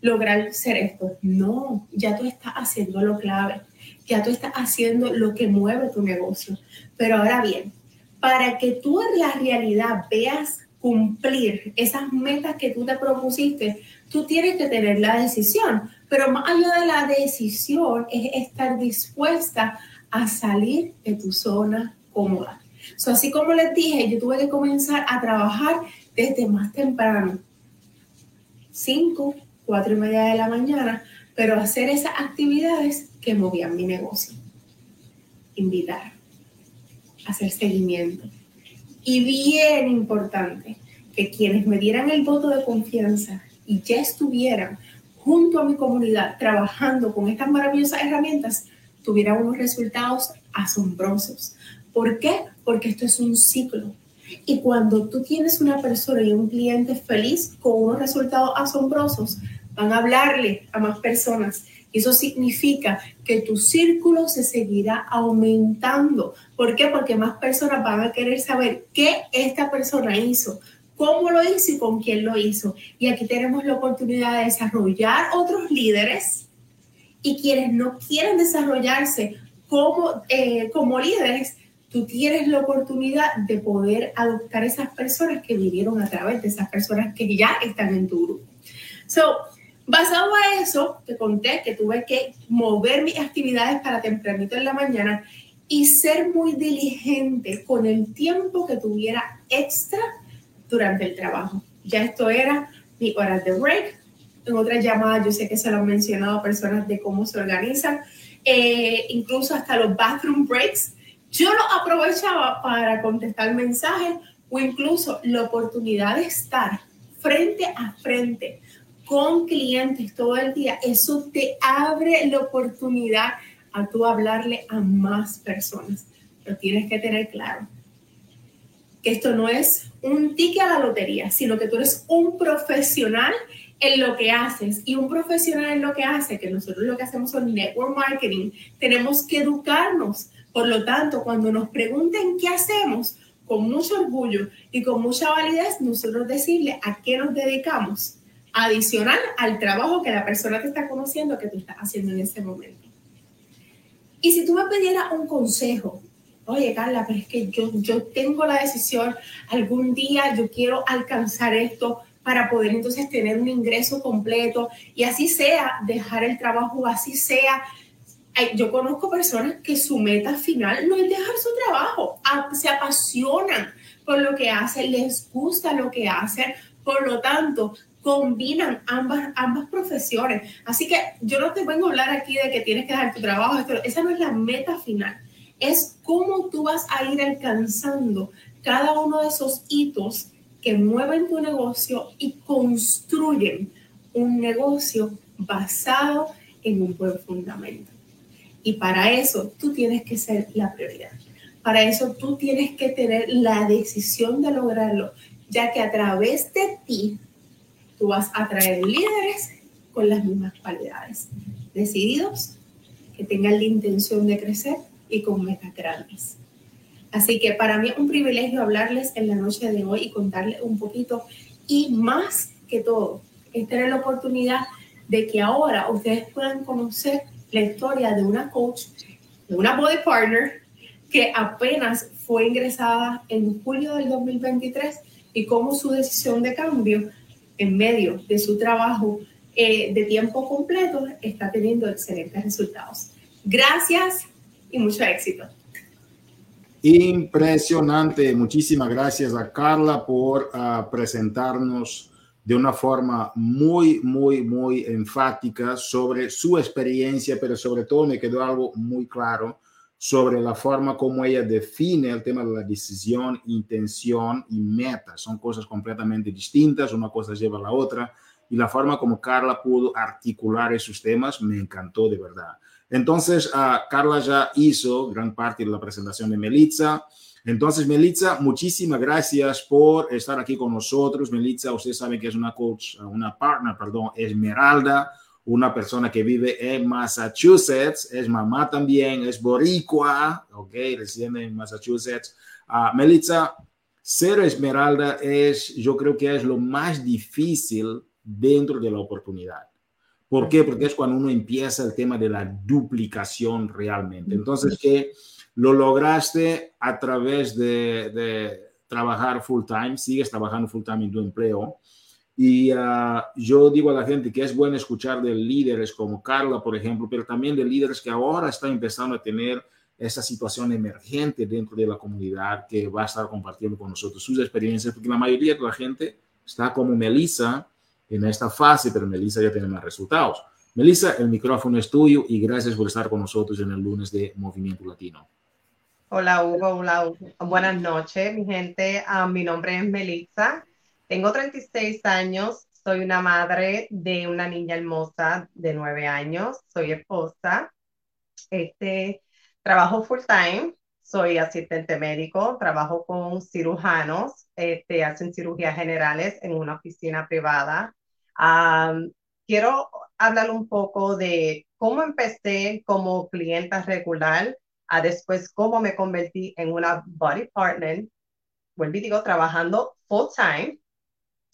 lograr ser esto. No, ya tú estás haciendo lo clave, ya tú estás haciendo lo que mueve tu negocio. Pero ahora bien, para que tú en la realidad veas cumplir esas metas que tú te propusiste, tú tienes que tener la decisión. Pero más allá de la decisión es estar dispuesta a salir de tu zona cómoda. So, así como les dije, yo tuve que comenzar a trabajar desde más temprano, 5, 4 y media de la mañana, pero hacer esas actividades que movían mi negocio. Invitar, hacer seguimiento. Y bien importante, que quienes me dieran el voto de confianza y ya estuvieran junto a mi comunidad trabajando con estas maravillosas herramientas, tuvieran unos resultados asombrosos. ¿Por qué? Porque esto es un ciclo. Y cuando tú tienes una persona y un cliente feliz con unos resultados asombrosos, van a hablarle a más personas. Y eso significa que tu círculo se seguirá aumentando. ¿Por qué? Porque más personas van a querer saber qué esta persona hizo, cómo lo hizo y con quién lo hizo. Y aquí tenemos la oportunidad de desarrollar otros líderes y quienes no quieren desarrollarse como, eh, como líderes, tú tienes la oportunidad de poder adoptar esas personas que vivieron a través de esas personas que ya están en tu grupo. So, basado a eso, te conté que tuve que mover mis actividades para tempranito en la mañana y ser muy diligente con el tiempo que tuviera extra durante el trabajo. Ya esto era mi hora de break, en otras llamadas yo sé que se lo han mencionado a personas de cómo se organizan, eh, incluso hasta los bathroom breaks. Yo lo aprovechaba para contestar mensajes o incluso la oportunidad de estar frente a frente con clientes todo el día. Eso te abre la oportunidad a tú hablarle a más personas. Pero tienes que tener claro que esto no es un ticket a la lotería, sino que tú eres un profesional en lo que haces y un profesional en lo que hace, que nosotros lo que hacemos son network marketing, tenemos que educarnos. Por lo tanto, cuando nos pregunten qué hacemos, con mucho orgullo y con mucha validez, nosotros decirle a qué nos dedicamos, adicional al trabajo que la persona te está conociendo que tú estás haciendo en ese momento. Y si tú me pidieras un consejo, oye Carla, pero es que yo, yo tengo la decisión, algún día yo quiero alcanzar esto, para poder entonces tener un ingreso completo. Y así sea dejar el trabajo, así sea. Yo conozco personas que su meta final no es dejar su trabajo, se apasionan por lo que hacen, les gusta lo que hacen, por lo tanto, combinan ambas, ambas profesiones. Así que yo no te vengo a hablar aquí de que tienes que dejar tu trabajo, esa no es la meta final, es cómo tú vas a ir alcanzando cada uno de esos hitos que mueven tu negocio y construyen un negocio basado en un buen fundamento. Y para eso tú tienes que ser la prioridad. Para eso tú tienes que tener la decisión de lograrlo, ya que a través de ti tú vas a traer líderes con las mismas cualidades, decididos, que tengan la intención de crecer y con metas grandes. Así que para mí es un privilegio hablarles en la noche de hoy y contarles un poquito y más que todo, es tener la oportunidad de que ahora ustedes puedan conocer la historia de una coach, de una body partner que apenas fue ingresada en julio del 2023 y cómo su decisión de cambio en medio de su trabajo eh, de tiempo completo está teniendo excelentes resultados. Gracias y mucho éxito.
Impresionante. Muchísimas gracias a Carla por uh, presentarnos de una forma muy, muy, muy enfática sobre su experiencia, pero sobre todo me quedó algo muy claro sobre la forma como ella define el tema de la decisión, intención y meta. Son cosas completamente distintas, una cosa lleva a la otra, y la forma como Carla pudo articular esos temas me encantó de verdad. Entonces, uh, Carla ya hizo gran parte de la presentación de Melitza. Entonces, Melitza, muchísimas gracias por estar aquí con nosotros. Melitza, usted sabe que es una coach, una partner, perdón, Esmeralda, una persona que vive en Massachusetts, es mamá también, es boricua, ok, reside en Massachusetts. Uh, ser Esmeralda es, yo creo que es lo más difícil dentro de la oportunidad. ¿Por qué? Porque es cuando uno empieza el tema de la duplicación realmente. Entonces, que lo lograste a través de, trabajar full time, sigues trabajando full time en tu empleo. Y ah, yo digo a la gente que es bueno escuchar de líderes como Carla, por ejemplo, pero también de líderes que ahora están empezando a tener esa situación emergente dentro de la comunidad que va a estar compartiendo con nosotros sus experiencias, porque la mayoría de la gente está como Melissa, en esta fase, pero Melissa ya tiene más resultados. Melissa, el micrófono es tuyo y gracias por estar con nosotros en el lunes de Movimiento Latino.
Hola Hugo, hola, buenas noches mi gente. Ah, mi nombre es Melissa, tengo 36 años, soy una madre de una niña hermosa de 9 años, soy esposa, este, trabajo full time, soy asistente médico, trabajo con cirujanos, este, hacen cirugías generales en una oficina privada quiero hablar un poco de cómo empecé como clienta regular, a después cómo me convertí en una body partner, vuelvo y digo, trabajando full time.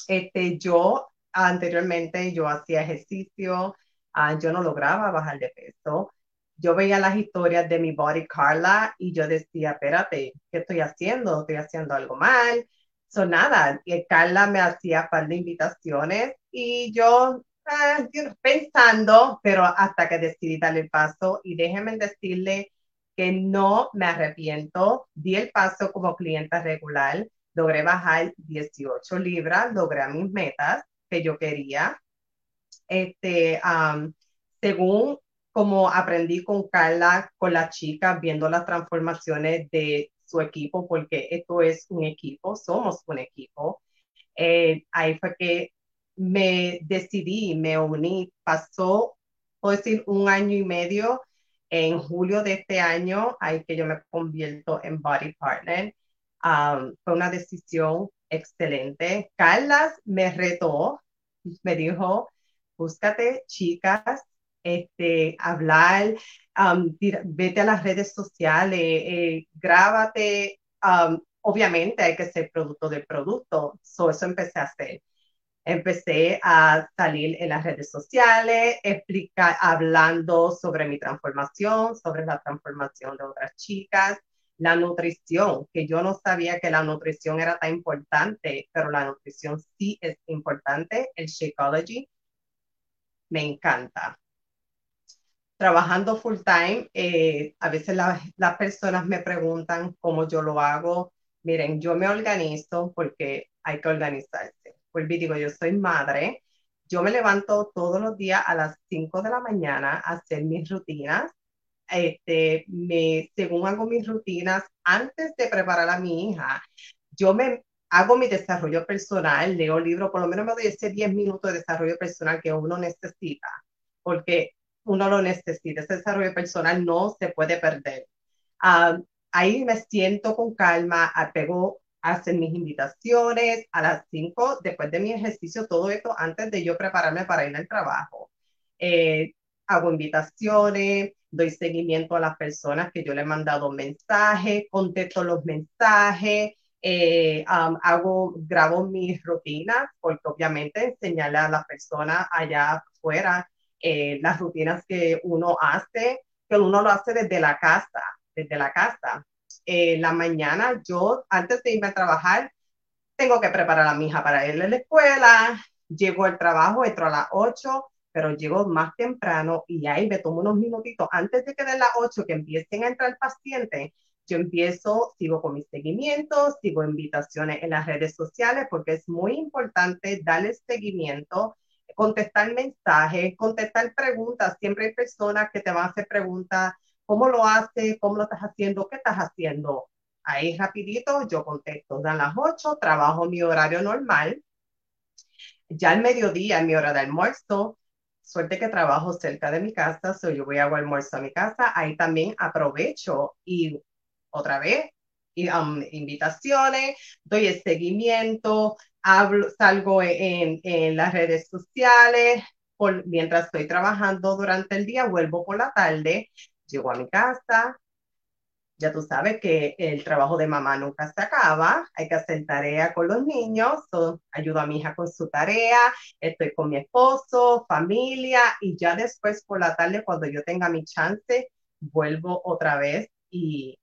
Este, yo anteriormente yo hacía ejercicio, uh, yo no lograba bajar de peso. Yo veía las historias de mi body Carla y yo decía, espérate, ¿qué estoy haciendo? ¿Estoy haciendo algo mal? So nada, y Carla me hacía par de invitaciones y yo Ah, pensando, pero hasta que decidí darle el paso y déjenme decirle que no me arrepiento, di el paso como clienta regular, logré bajar 18 libras, logré mis metas que yo quería. Este, según como aprendí con Carla, con las chicas, viendo las transformaciones de su equipo, porque esto es un equipo, somos un equipo. Eh, ahí fue que me decidí, me uní, pasó, puedo decir, un año y medio. En julio de este año, ahí que yo me convierto en body partner. Um, fue una decisión excelente. Carlas me retó, me dijo, búscate chicas, este, hablar, um, vete a las redes sociales, eh, grábate. Um, obviamente hay que ser producto del producto. So, eso empecé a hacer empecé a salir en las redes sociales, explicar, hablando sobre mi transformación, sobre la transformación de otras chicas, la nutrición, que yo no sabía que la nutrición era tan importante, pero la nutrición sí es importante, el Shakeology, me encanta. Trabajando full time, eh, a veces las personas me preguntan cómo yo lo hago. Miren, yo me organizo porque hay que organizarse vuelvo digo, yo soy madre, yo me levanto todos los días a las 5 de la mañana a hacer mis rutinas. Este, me, según hago mis rutinas, antes de preparar a mi hija, yo me hago mi desarrollo personal, leo libros, por lo menos me doy ese 10 minutos de desarrollo personal que uno necesita, porque uno lo necesita, ese desarrollo personal no se puede perder. Ah, ahí me siento con calma, apego hacer mis invitaciones a las 5 después de mi ejercicio, todo esto antes de yo prepararme para ir al trabajo. Eh, hago invitaciones, doy seguimiento a las personas que yo le he mandado mensajes, contesto los mensajes, eh, hago, grabo mis rutinas, porque obviamente enseñarle a las personas allá afuera eh, las rutinas que uno hace, que uno lo hace desde la casa, desde la casa. Eh, la mañana yo, antes de irme a trabajar, tengo que preparar a mi hija para irle a la escuela, llego al trabajo, entro a las 8, pero llego más temprano y ahí me tomo unos minutitos antes de que de las 8 que empiecen a entrar pacientes, yo empiezo, sigo con mis seguimientos, sigo invitaciones en las redes sociales porque es muy importante darle seguimiento, contestar mensajes, contestar preguntas. Siempre hay personas que te van a hacer preguntas, ¿cómo lo haces? ¿Cómo lo estás haciendo? ¿Qué estás haciendo? Ahí rapidito yo contesto. Dan las 8, trabajo mi horario normal. Ya al mediodía, en mi hora de almuerzo, suerte que trabajo cerca de mi casa, so yo voy a almuerzo a mi casa, ahí también aprovecho y otra vez, y, um, invitaciones, doy el seguimiento, hablo, salgo en, en las redes sociales, por, mientras estoy trabajando durante el día, vuelvo por la tarde, llego a mi casa, ya tú sabes que el trabajo de mamá nunca se acaba, hay que hacer tarea con los niños, ayudo a mi hija con su tarea, estoy con mi esposo, familia. Y ya después por la tarde cuando yo tenga mi chance, vuelvo otra vez y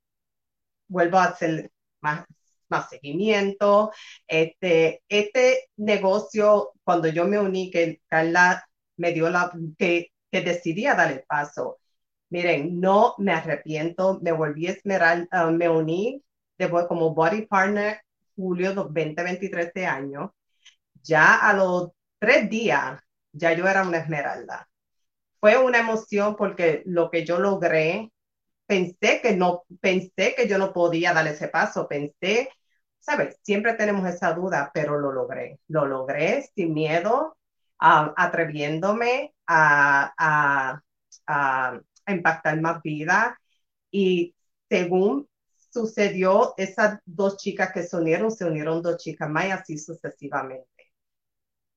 vuelvo a hacer más, más seguimiento. Este, este negocio, cuando yo me uní, que Carla me dio la, que, que decidí dar el paso, Miren, no me arrepiento, me volví a esmerar, ah, me uní después como body partner julio 2023 de año. Ya a los tres días, ya yo era una esmeralda. Fue una emoción porque lo que yo logré, pensé que no, pensé que yo no podía dar ese paso, pensé, sabes, siempre tenemos esa duda, pero lo logré, lo logré sin miedo, ah, atreviéndome a, a a impactar más vida. Y según sucedió, esas dos chicas que se unieron, se unieron dos chicas más y así sucesivamente.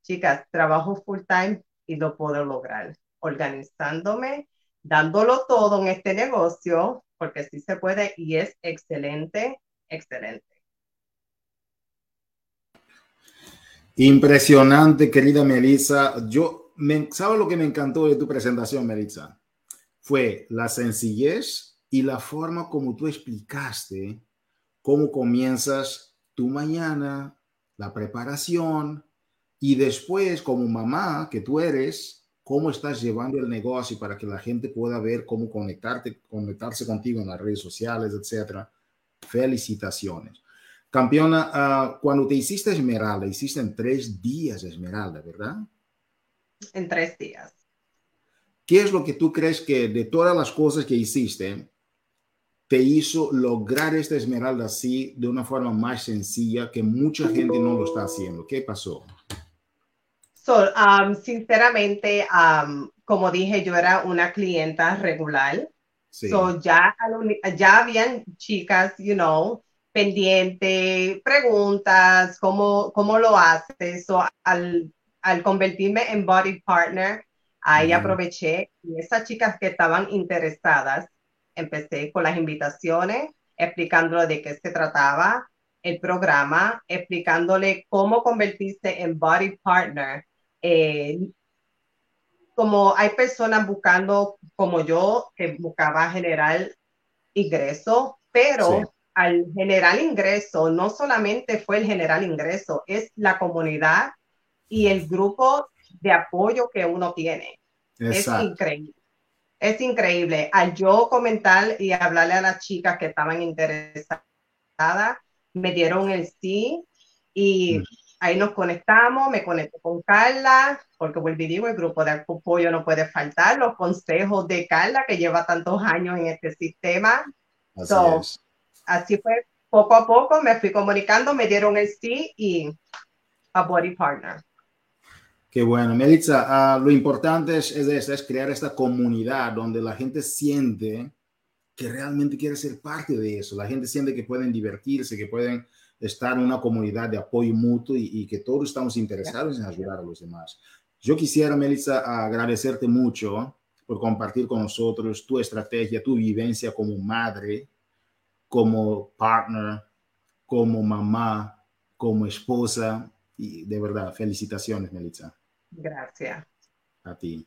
Chicas, trabajo full time y lo puedo lograr organizándome, dándolo todo en este negocio, porque sí se puede y es excelente, excelente.
Impresionante, querida Melissa. Yo, me, ¿sabes lo que me encantó de tu presentación, Melissa? Fue la sencillez y la forma como tú explicaste cómo comienzas tu mañana, la preparación y después como mamá que tú eres, cómo estás llevando el negocio para que la gente pueda ver cómo conectarte, conectarse contigo en las redes sociales, etcétera. Felicitaciones. Campeona, ah, cuando te hiciste Esmeralda, hiciste en tres días Esmeralda, ¿verdad?
En tres días.
¿Qué es lo que tú crees que de todas las cosas que hiciste te hizo lograr esta esmeralda así de una forma más sencilla que mucha gente no lo está haciendo? ¿Qué pasó?
Um, sinceramente, um, como dije, yo era una clienta regular. So ya, ya habían chicas, you know, pendiente, preguntas, cómo, cómo lo haces. So, al, al convertirme en body partner, Ahí aproveché y esas chicas que estaban interesadas, empecé con las invitaciones, explicándole de qué se trataba el programa, explicándole cómo convertirse en body partner. Eh, como hay personas buscando, como yo, que buscaba generar ingreso, pero al generar ingreso, no solamente fue el general ingreso, es la comunidad y el grupo de apoyo que uno tiene. Es increíble. Es increíble. Al yo comentar y hablarle a las chicas que estaban interesadas, me dieron el sí y mm. ahí nos conectamos, me conecto con Carla, porque vuelvo y digo, el grupo de apoyo no puede faltar, los consejos de Carla, que lleva tantos años en este sistema. Así, así fue, poco a poco me fui comunicando, me dieron el sí y a Body Partner.
Qué bueno, Melitza, ah, lo importante es, es, es crear esta comunidad donde la gente siente que realmente quiere ser parte de eso. La gente siente que pueden divertirse, que pueden estar en una comunidad de apoyo mutuo y, que todos estamos interesados en ayudar a los demás. Yo quisiera, Melissa, agradecerte mucho por compartir con nosotros tu estrategia, tu vivencia como madre, como partner, como mamá, como esposa. Y de verdad, felicitaciones, Melissa.
Gracias.
A ti.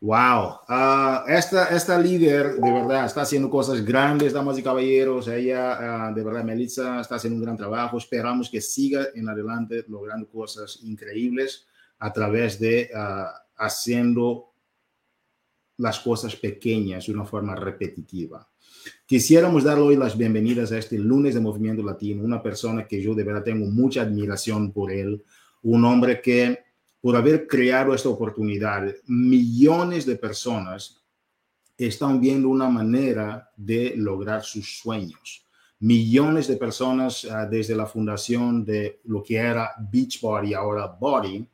Wow, ah, esta, esta líder de verdad está haciendo cosas grandes, damas y caballeros. Ella, ah, de verdad, Melissa, está haciendo un gran trabajo. Esperamos que siga en adelante logrando cosas increíbles a través de uh, haciendo las cosas pequeñas de una forma repetitiva. Quisiéramos dar hoy las bienvenidas a este lunes de Movimiento Latino, una persona que yo de verdad tengo mucha admiración por él, un hombre que por haber creado esta oportunidad, millones de personas están viendo una manera de lograr sus sueños. Millones de personas ah, desde la fundación de lo que era Beachbody, ahora Body,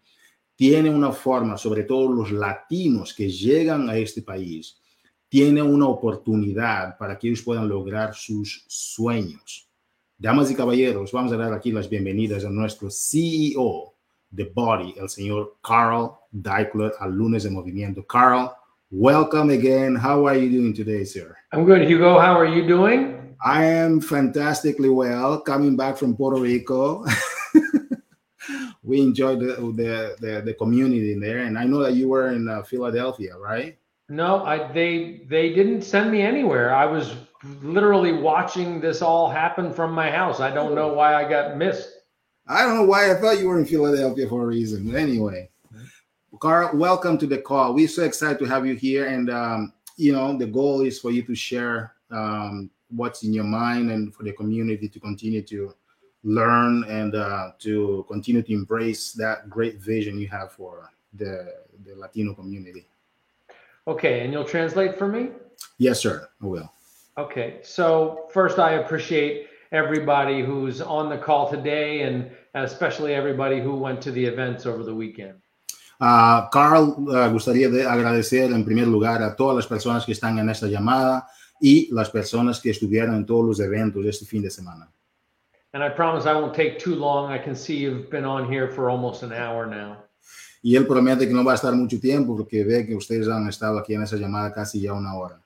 tienen una forma, sobre todo los latinos que llegan a este país, tienen una oportunidad para que ellos puedan lograr sus sueños. Damas y caballeros, vamos a dar aquí las bienvenidas a nuestro CEO, The Body, el señor Carl Deichler, al lunes de movimiento. Carl, welcome again. How are you doing today, sir?
I'm good, Hugo. How are you doing?
I am fantastically well, coming back from Puerto Rico. we enjoyed the, the, the, the, community there, and I know that you were in uh, Philadelphia, right?
No, I, they they didn't send me anywhere. I was literally watching this all happen from my house. I don't know why I got missed.
I don't know why I thought you were in Philadelphia for a reason. Anyway, Carl, welcome to the call. We're so excited to have you here. And, um, you know, the goal is for you to share um, what's in your mind and for the community to continue to learn and uh, to continue to embrace that great vision you have for the, the Latino community.
Okay, and you'll translate for me?
Yes, sir, I will.
Okay, so first, I appreciate everybody who's on the call today and especially everybody who went to the events over the weekend.
Uh, Carl, uh, gustaría de agradecer en primer lugar a todas las personas que están en esta llamada y las personas que estuvieron en todos los eventos este fin de semana.
And I promise I won't take too long. I can see you've been on here for almost an hour now.
Y él promete que no va a estar mucho tiempo porque ve que ustedes han estado aquí en esa llamada casi ya una hora.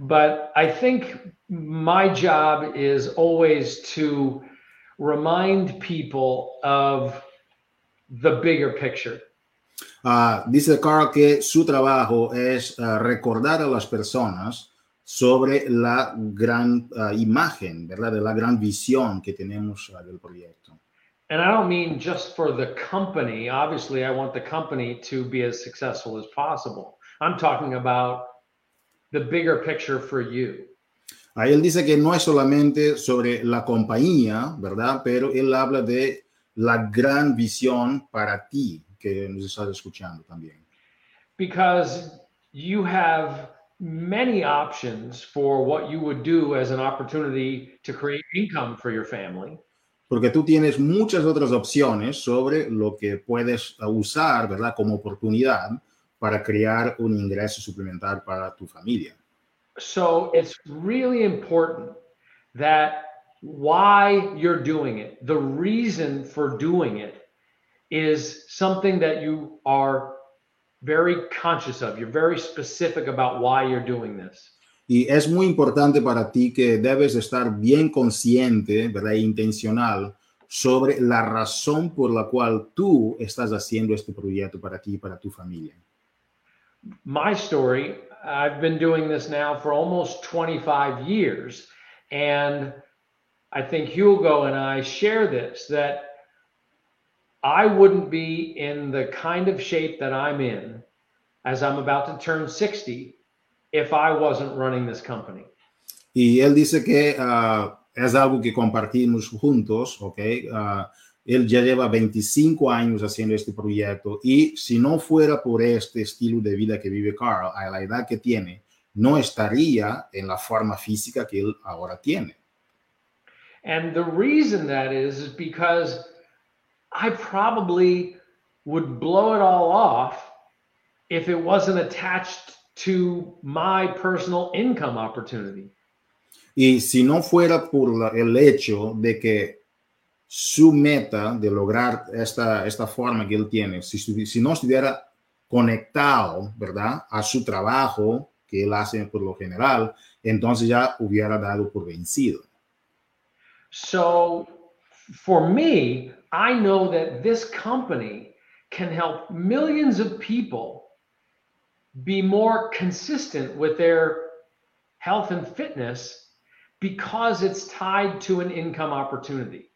But I think my job is always to remind people of the bigger picture.
Uh, dice Carl que su trabajo es uh, recordar a las personas sobre la gran uh, imagen, ¿verdad? De la gran visión que tenemos del proyecto.
And I don't mean just for the company. Obviously, I want the company to be as successful as possible. I'm talking about the bigger picture for you.
Ahí él dice que no es solamente sobre la compañía, ¿verdad? Pero él habla de la gran visión para ti que nos estás escuchando también.
Because you have many options for what you would do as an opportunity to create income for your family.
Porque tú tienes muchas otras opciones sobre lo que puedes usar, ¿verdad? Como oportunidad para crear un ingreso suplementar para tu familia.
So it's really important that why you're doing it, the reason for doing it is something that you are very conscious of. You're very specific about why you're doing this.
Y es muy importante para ti que debes estar bien consciente, ¿verdad? E intencional sobre la razón por la cual tú estás haciendo este proyecto para ti y para tu familia.
My story, I've been doing this now for almost 25 years. And I think Hugo and I share this that I wouldn't be in the kind of shape that I'm in as I'm about to turn 60 if I wasn't running this company.
Y él dice que uh, es algo que compartimos juntos, ¿ok? Uh, Él ya lleva 25 años haciendo este proyecto y si no fuera por este estilo de vida que vive Carl a la edad que tiene, no estaría en la forma física que él ahora tiene.
And the reason that is is because I probably would blow it all off if it wasn't attached to my personal income opportunity.
Y si no fuera por la, el hecho de que su meta de lograr esta, esta forma que él tiene, si, no estuviera conectado, ¿verdad? A su trabajo que él hace por lo general, entonces ya hubiera dado por vencido.
So, for me, I know that this company can help millions of people be more consistent with their health and fitness because it's tied to an income opportunity.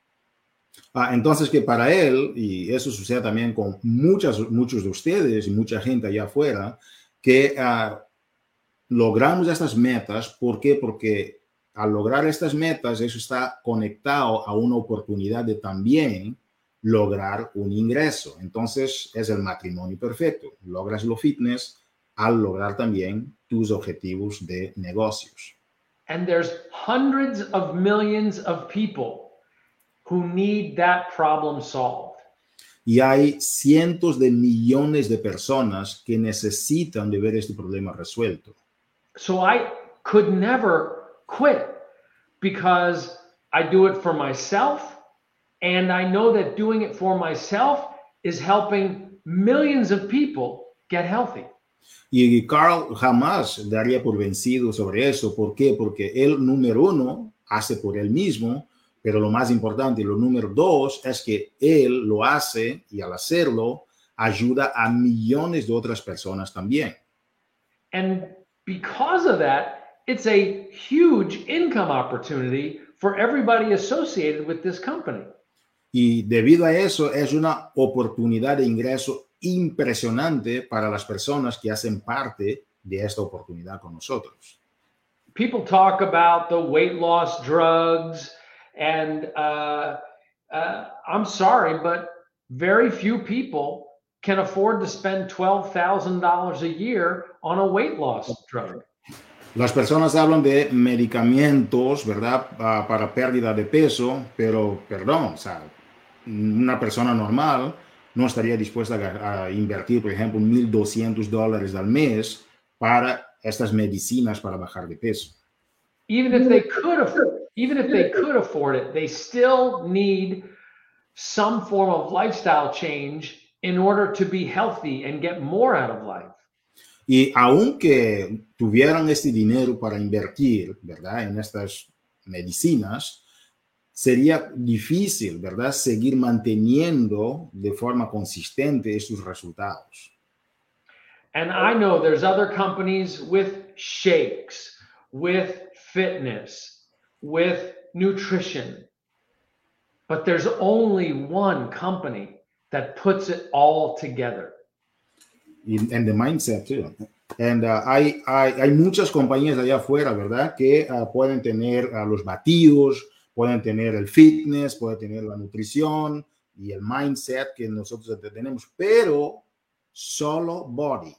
Ah, entonces que para él, y eso sucede también con muchas, muchos de ustedes y mucha gente allá afuera, que uh, logramos estas metas, ¿por qué? Porque al lograr estas metas, eso está conectado a una oportunidad de también lograr un ingreso. Entonces es el matrimonio perfecto. Logras lo fitness al lograr también tus objetivos de negocios.
And there's hundreds of millions who need that problem solved.
Y hay cientos de millones de personas que necesitan de ver este problema resuelto.
So I could never quit because I do it for myself and I know that doing it for myself is helping millions of people get healthy.
Y Carl jamás daría por vencido sobre eso. ¿Por qué? Porque él, número uno, hace por él mismo, pero lo más importante, lo número dos, es que él lo hace y al hacerlo ayuda a millones de otras personas también.
And because of that, it's a huge income opportunity for everybody associated with this company.
Y debido a eso, es una oportunidad de ingreso impresionante para las personas que hacen parte de esta oportunidad con nosotros.
People talk about the weight loss drugs, and uh, uh, I'm sorry, but very few people can afford to spend $12,000 a year on a weight loss drug.
Las personas hablan de medicamentos, ¿verdad? Uh, para pérdida de peso, pero perdón, o sea, una persona normal no estaría dispuesta a, a invertir, por ejemplo, 1.200 dólares al mes para estas medicinas para bajar de peso.
Even if they could afford, even if they could afford it, they still need some form of lifestyle change in order to be healthy and get more out of life.
Y aunque tuvieran este dinero para invertir, ¿verdad? En estas medicinas, sería difícil, ¿verdad?, seguir manteniendo de forma consistente estos resultados.
And I know there's other companies with shakes, with fitness, with nutrition, but there's only one company that puts it all together.
And the mindset too. And uh, hay, hay, hay, muchas compañías allá afuera, ¿verdad? Que uh, pueden tener uh, los batidos, pueden tener el fitness, pueden tener la nutrición y el mindset que nosotros tenemos, pero solo Body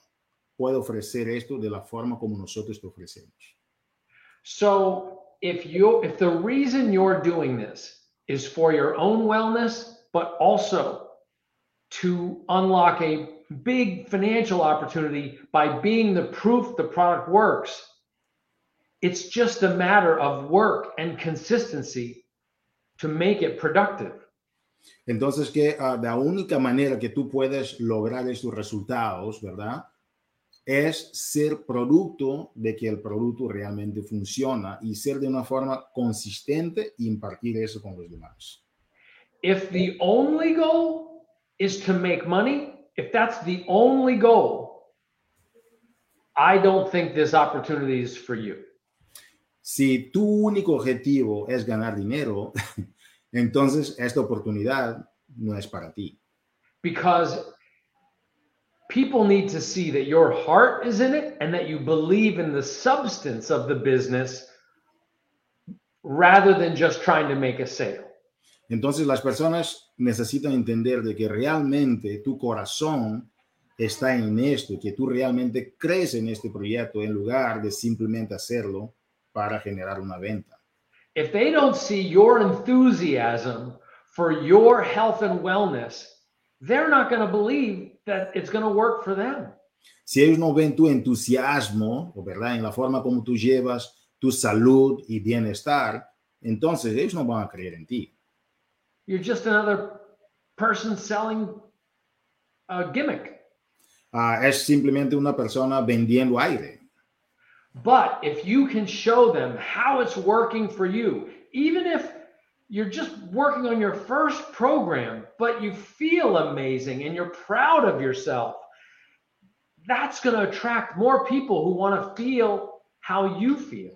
puede ofrecer esto de la forma como nosotros te ofrecemos.
So, if you if the reason you're doing this is for your own wellness, but also to unlock a big financial opportunity by being the proof the product works, It's just a matter of work and consistency to make it productive.
Entonces, que uh, la única manera que tú puedes lograr estos resultados, ¿verdad? Es ser producto de que el producto realmente funciona y ser de una forma consistente y impartir eso con los demás.
If the only goal is to make money, if that's the only goal, I don't think this opportunity is for you.
Si tu único objetivo es ganar dinero, entonces esta oportunidad no es para ti.
Because people need to see that your heart is in it and that you believe in the substance of the business rather than just trying to make a sale.
Entonces las personas necesitan entender de que realmente tu corazón está en esto, que tú realmente crees en este proyecto en lugar de simplemente hacerlo para generar una venta.
If they don't see your enthusiasm for your health and wellness, they're not going to believe that it's going to work for them.
Si ellos no ven tu entusiasmo, ¿verdad? En la forma como tú llevas tu salud y bienestar, entonces ellos no van a creer en ti.
You're just another person selling a gimmick.
Ah, es simplemente una persona vendiendo aire.
But if you can show them how it's working for you, even if you're just working on your first program, but you feel amazing and you're proud of yourself, that's going to attract more people who want to feel how you feel.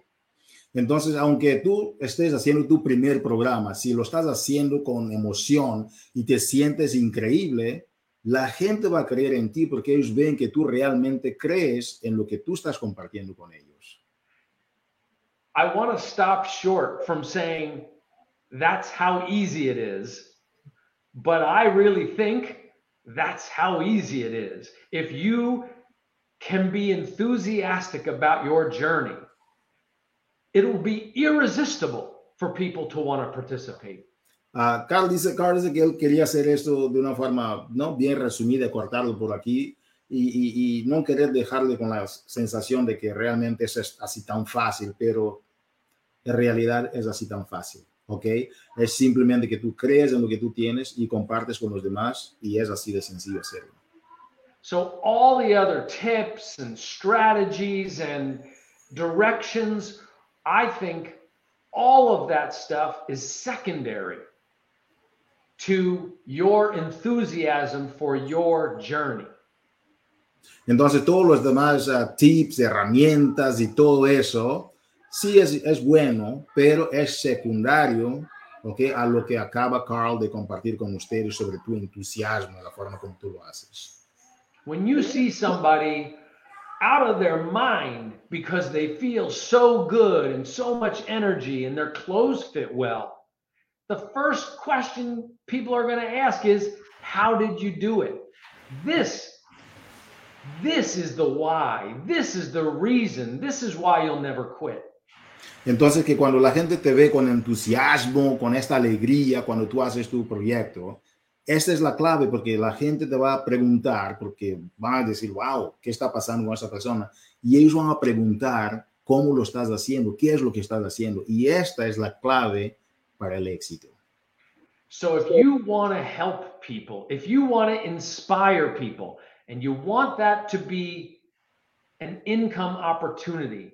Entonces, aunque tú estés haciendo tu primer programa, si lo estás haciendo con emoción y te sientes increíble, la gente va a creer en ti porque ellos ven que tú realmente crees en lo que tú estás compartiendo con ellos.
I want to stop short from saying that's how easy it is, but I really think that's how easy it is. If you can be enthusiastic about your journey, it will be irresistible for people to want to participate.
Uh, Carl, dice, Carl dice que él quería hacer esto de una forma ¿no? bien resumida, cortarlo por aquí y, y, y, no querer dejarle con la sensación de que realmente es así tan fácil, pero en realidad es así tan fácil, ¿ok? Es simplemente que tú crees en lo que tú tienes y compartes con los demás y es así de sencillo hacerlo.
So all the other tips and strategies and directions, I think all of that stuff is secondary to your enthusiasm for your journey.
Entonces, todos los demás uh, tips, herramientas y todo eso, sí es, es bueno, pero es secundario okay, a lo que acaba Carl de compartir con ustedes sobre tu entusiasmo, la forma como tú lo haces.
When you see somebody out of their mind because they feel so good and so much energy and their clothes fit well, the first question people are going to ask is, How did you do it? This, this is the why. This is the reason. This is why you'll never quit.
Entonces, que cuando la gente te ve con entusiasmo, con esta alegría, cuando tú haces tu proyecto, esta es la clave porque la gente te va a preguntar, porque van a decir, wow, ¿qué está pasando con esa persona? Y ellos van a preguntar cómo lo estás haciendo, qué es lo que estás haciendo. Y esta es la clave para el éxito.
So if you want to help people, if you want to inspire people, and you want that to be an income opportunity,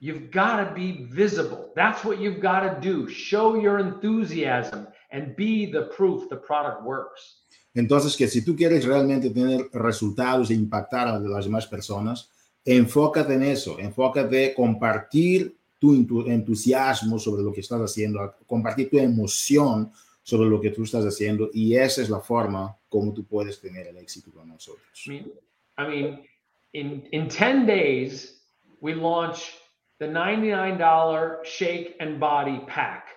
you've got to be visible. That's what you've got to do. Show your enthusiasm and be the proof the product works.
Entonces, que si tú quieres realmente tener resultados e impactar a las demás personas, enfócate en eso, enfócate en compartir tu entusiasmo sobre lo que estás haciendo, compartir tu emoción sobre lo que tú estás haciendo y esa es la forma como tú puedes tener el éxito con nosotros.
I mean, I mean in, in 10 days, we launch the $99 Shake and Body Pack.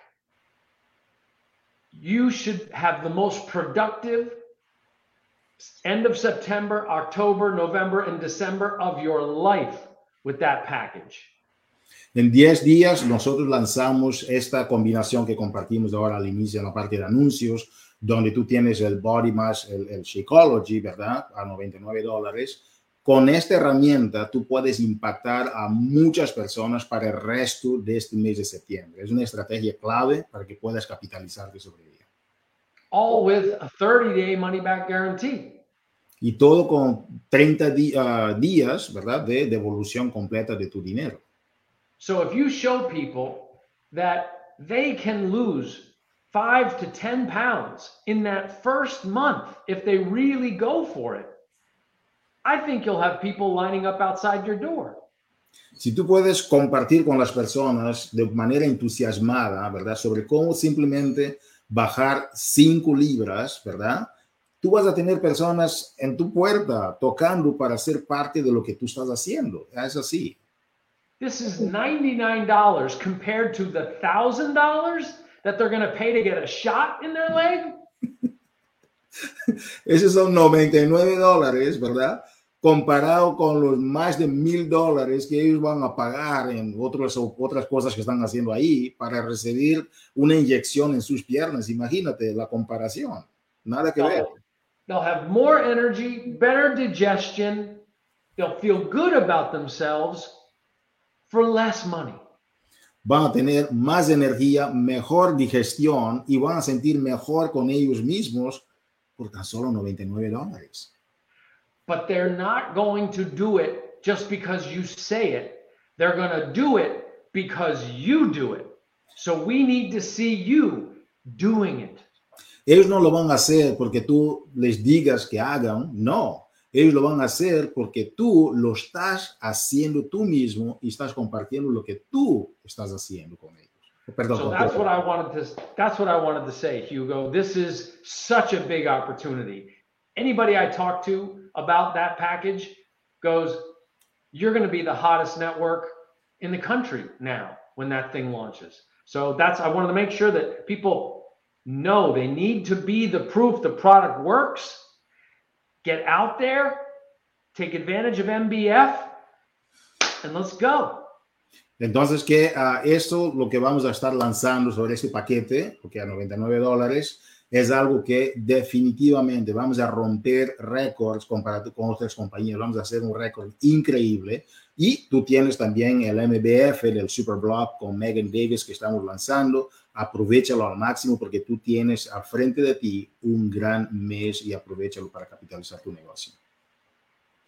You should have the most productive end of September, October, November, and December of your life with that package.
En 10 días nosotros lanzamos esta combinación que compartimos ahora al inicio en la parte de anuncios, donde tú tienes el Body más el, el Shakeology, ¿verdad? A 99 dólares. Con esta herramienta tú puedes impactar a muchas personas para el resto de este mes de septiembre. Es una estrategia clave para que puedas capitalizarte sobre ella.
All with a 30-day money-back guarantee.
Y todo con 30 di uh, días, ¿verdad? De devolución completa de tu dinero.
So if you show people that they can lose five to 10 pounds in that first month if they really go for it, I think you'll have people lining up outside your door.
Si tú puedes compartir con las personas de manera entusiasmada, ¿verdad? Sobre cómo simplemente bajar cinco libras, ¿verdad? Tú vas a tener personas en tu puerta tocando para ser parte de lo que tú estás haciendo. Es así.
This is $99 compared to the $1,000 that they're going to pay to get a shot in their leg.
Esos son 99 dólares, ¿verdad? Comparado con los más de mil dólares que ellos van a pagar en otras, otras cosas que están haciendo ahí para recibir una inyección en sus piernas. Imagínate la comparación. Nada que ver.
They'll have more energy, better digestion. They'll feel good about themselves for less money.
van a tener más energía, mejor digestión y van a sentir mejor con ellos mismos por tan solo 99 dólares.
But they're not going to do it just because you say it. They're going to do it because you do it. So we need to see you doing it.
Ellos no lo van a hacer porque tú les digas que hagan, no. Ellos lo van a hacer porque tú lo estás haciendo tú mismo y estás compartiendo lo que tú estás haciendo con ellos.
Perdón, so that's what I wanted to that's what I wanted to say, Hugo. This is such a big opportunity. Anybody I talk to about that package goes, you're going to be the hottest network in the country now when that thing launches. So that's I wanted to make sure that people know they need to be the proof the product works. Get out there, take advantage of MBF, and let's go.
Entonces, que uh, esto, lo que vamos a estar lanzando sobre este paquete, porque a 99 dólares, es algo que definitivamente vamos a romper récords comparado con otras compañías. Vamos a hacer un récord increíble. Y tú tienes también el MBF, el Superblock con Megan Davis que estamos lanzando. Aprovechalo al máximo porque tú tienes al frente de ti un gran mes y aprovechalo para capitalizar tu negocio.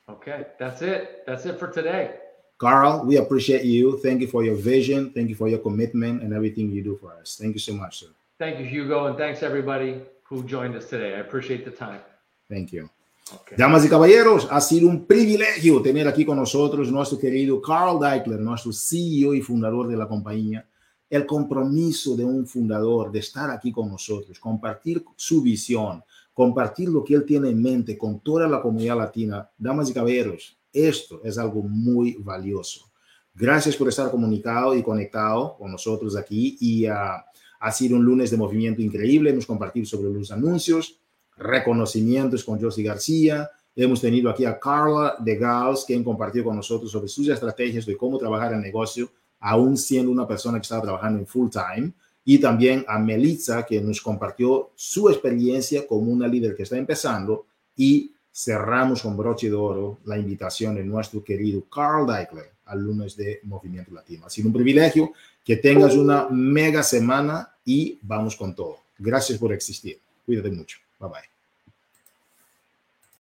Okay, that's it. That's it for today.
Carl, we appreciate you. Thank you for your vision. Thank you for your commitment and everything you do for us. Thank you so much, sir.
Thank you, Hugo, and thanks everybody who joined us today. I appreciate the time.
Thank you. Okay. Damas y caballeros, ha sido un privilegio tener aquí con nosotros nuestro querido Carl Deichler, nuestro CEO y fundador de la compañía. El compromiso de un fundador de estar aquí con nosotros, compartir su visión, compartir lo que él tiene en mente con toda la comunidad latina. Damas y caballeros, esto es algo muy valioso. Gracias por estar comunicado y conectado con nosotros aquí y uh, ha sido un lunes de movimiento increíble. Hemos compartido sobre los anuncios, reconocimientos con Josie García. Hemos tenido aquí a Carla de Gauss, quien compartió con nosotros sobre sus estrategias de cómo trabajar en negocio, aún siendo una persona que estaba trabajando en full time. Y también a Melitza, que nos compartió su experiencia como una líder que está empezando y cerramos con broche de oro la invitación de nuestro querido Carl Deichler al lunes de Movimiento Latino. Ha sido un privilegio que tengas una mega semana y vamos con todo. Gracias por existir. Cuídate mucho. Bye bye.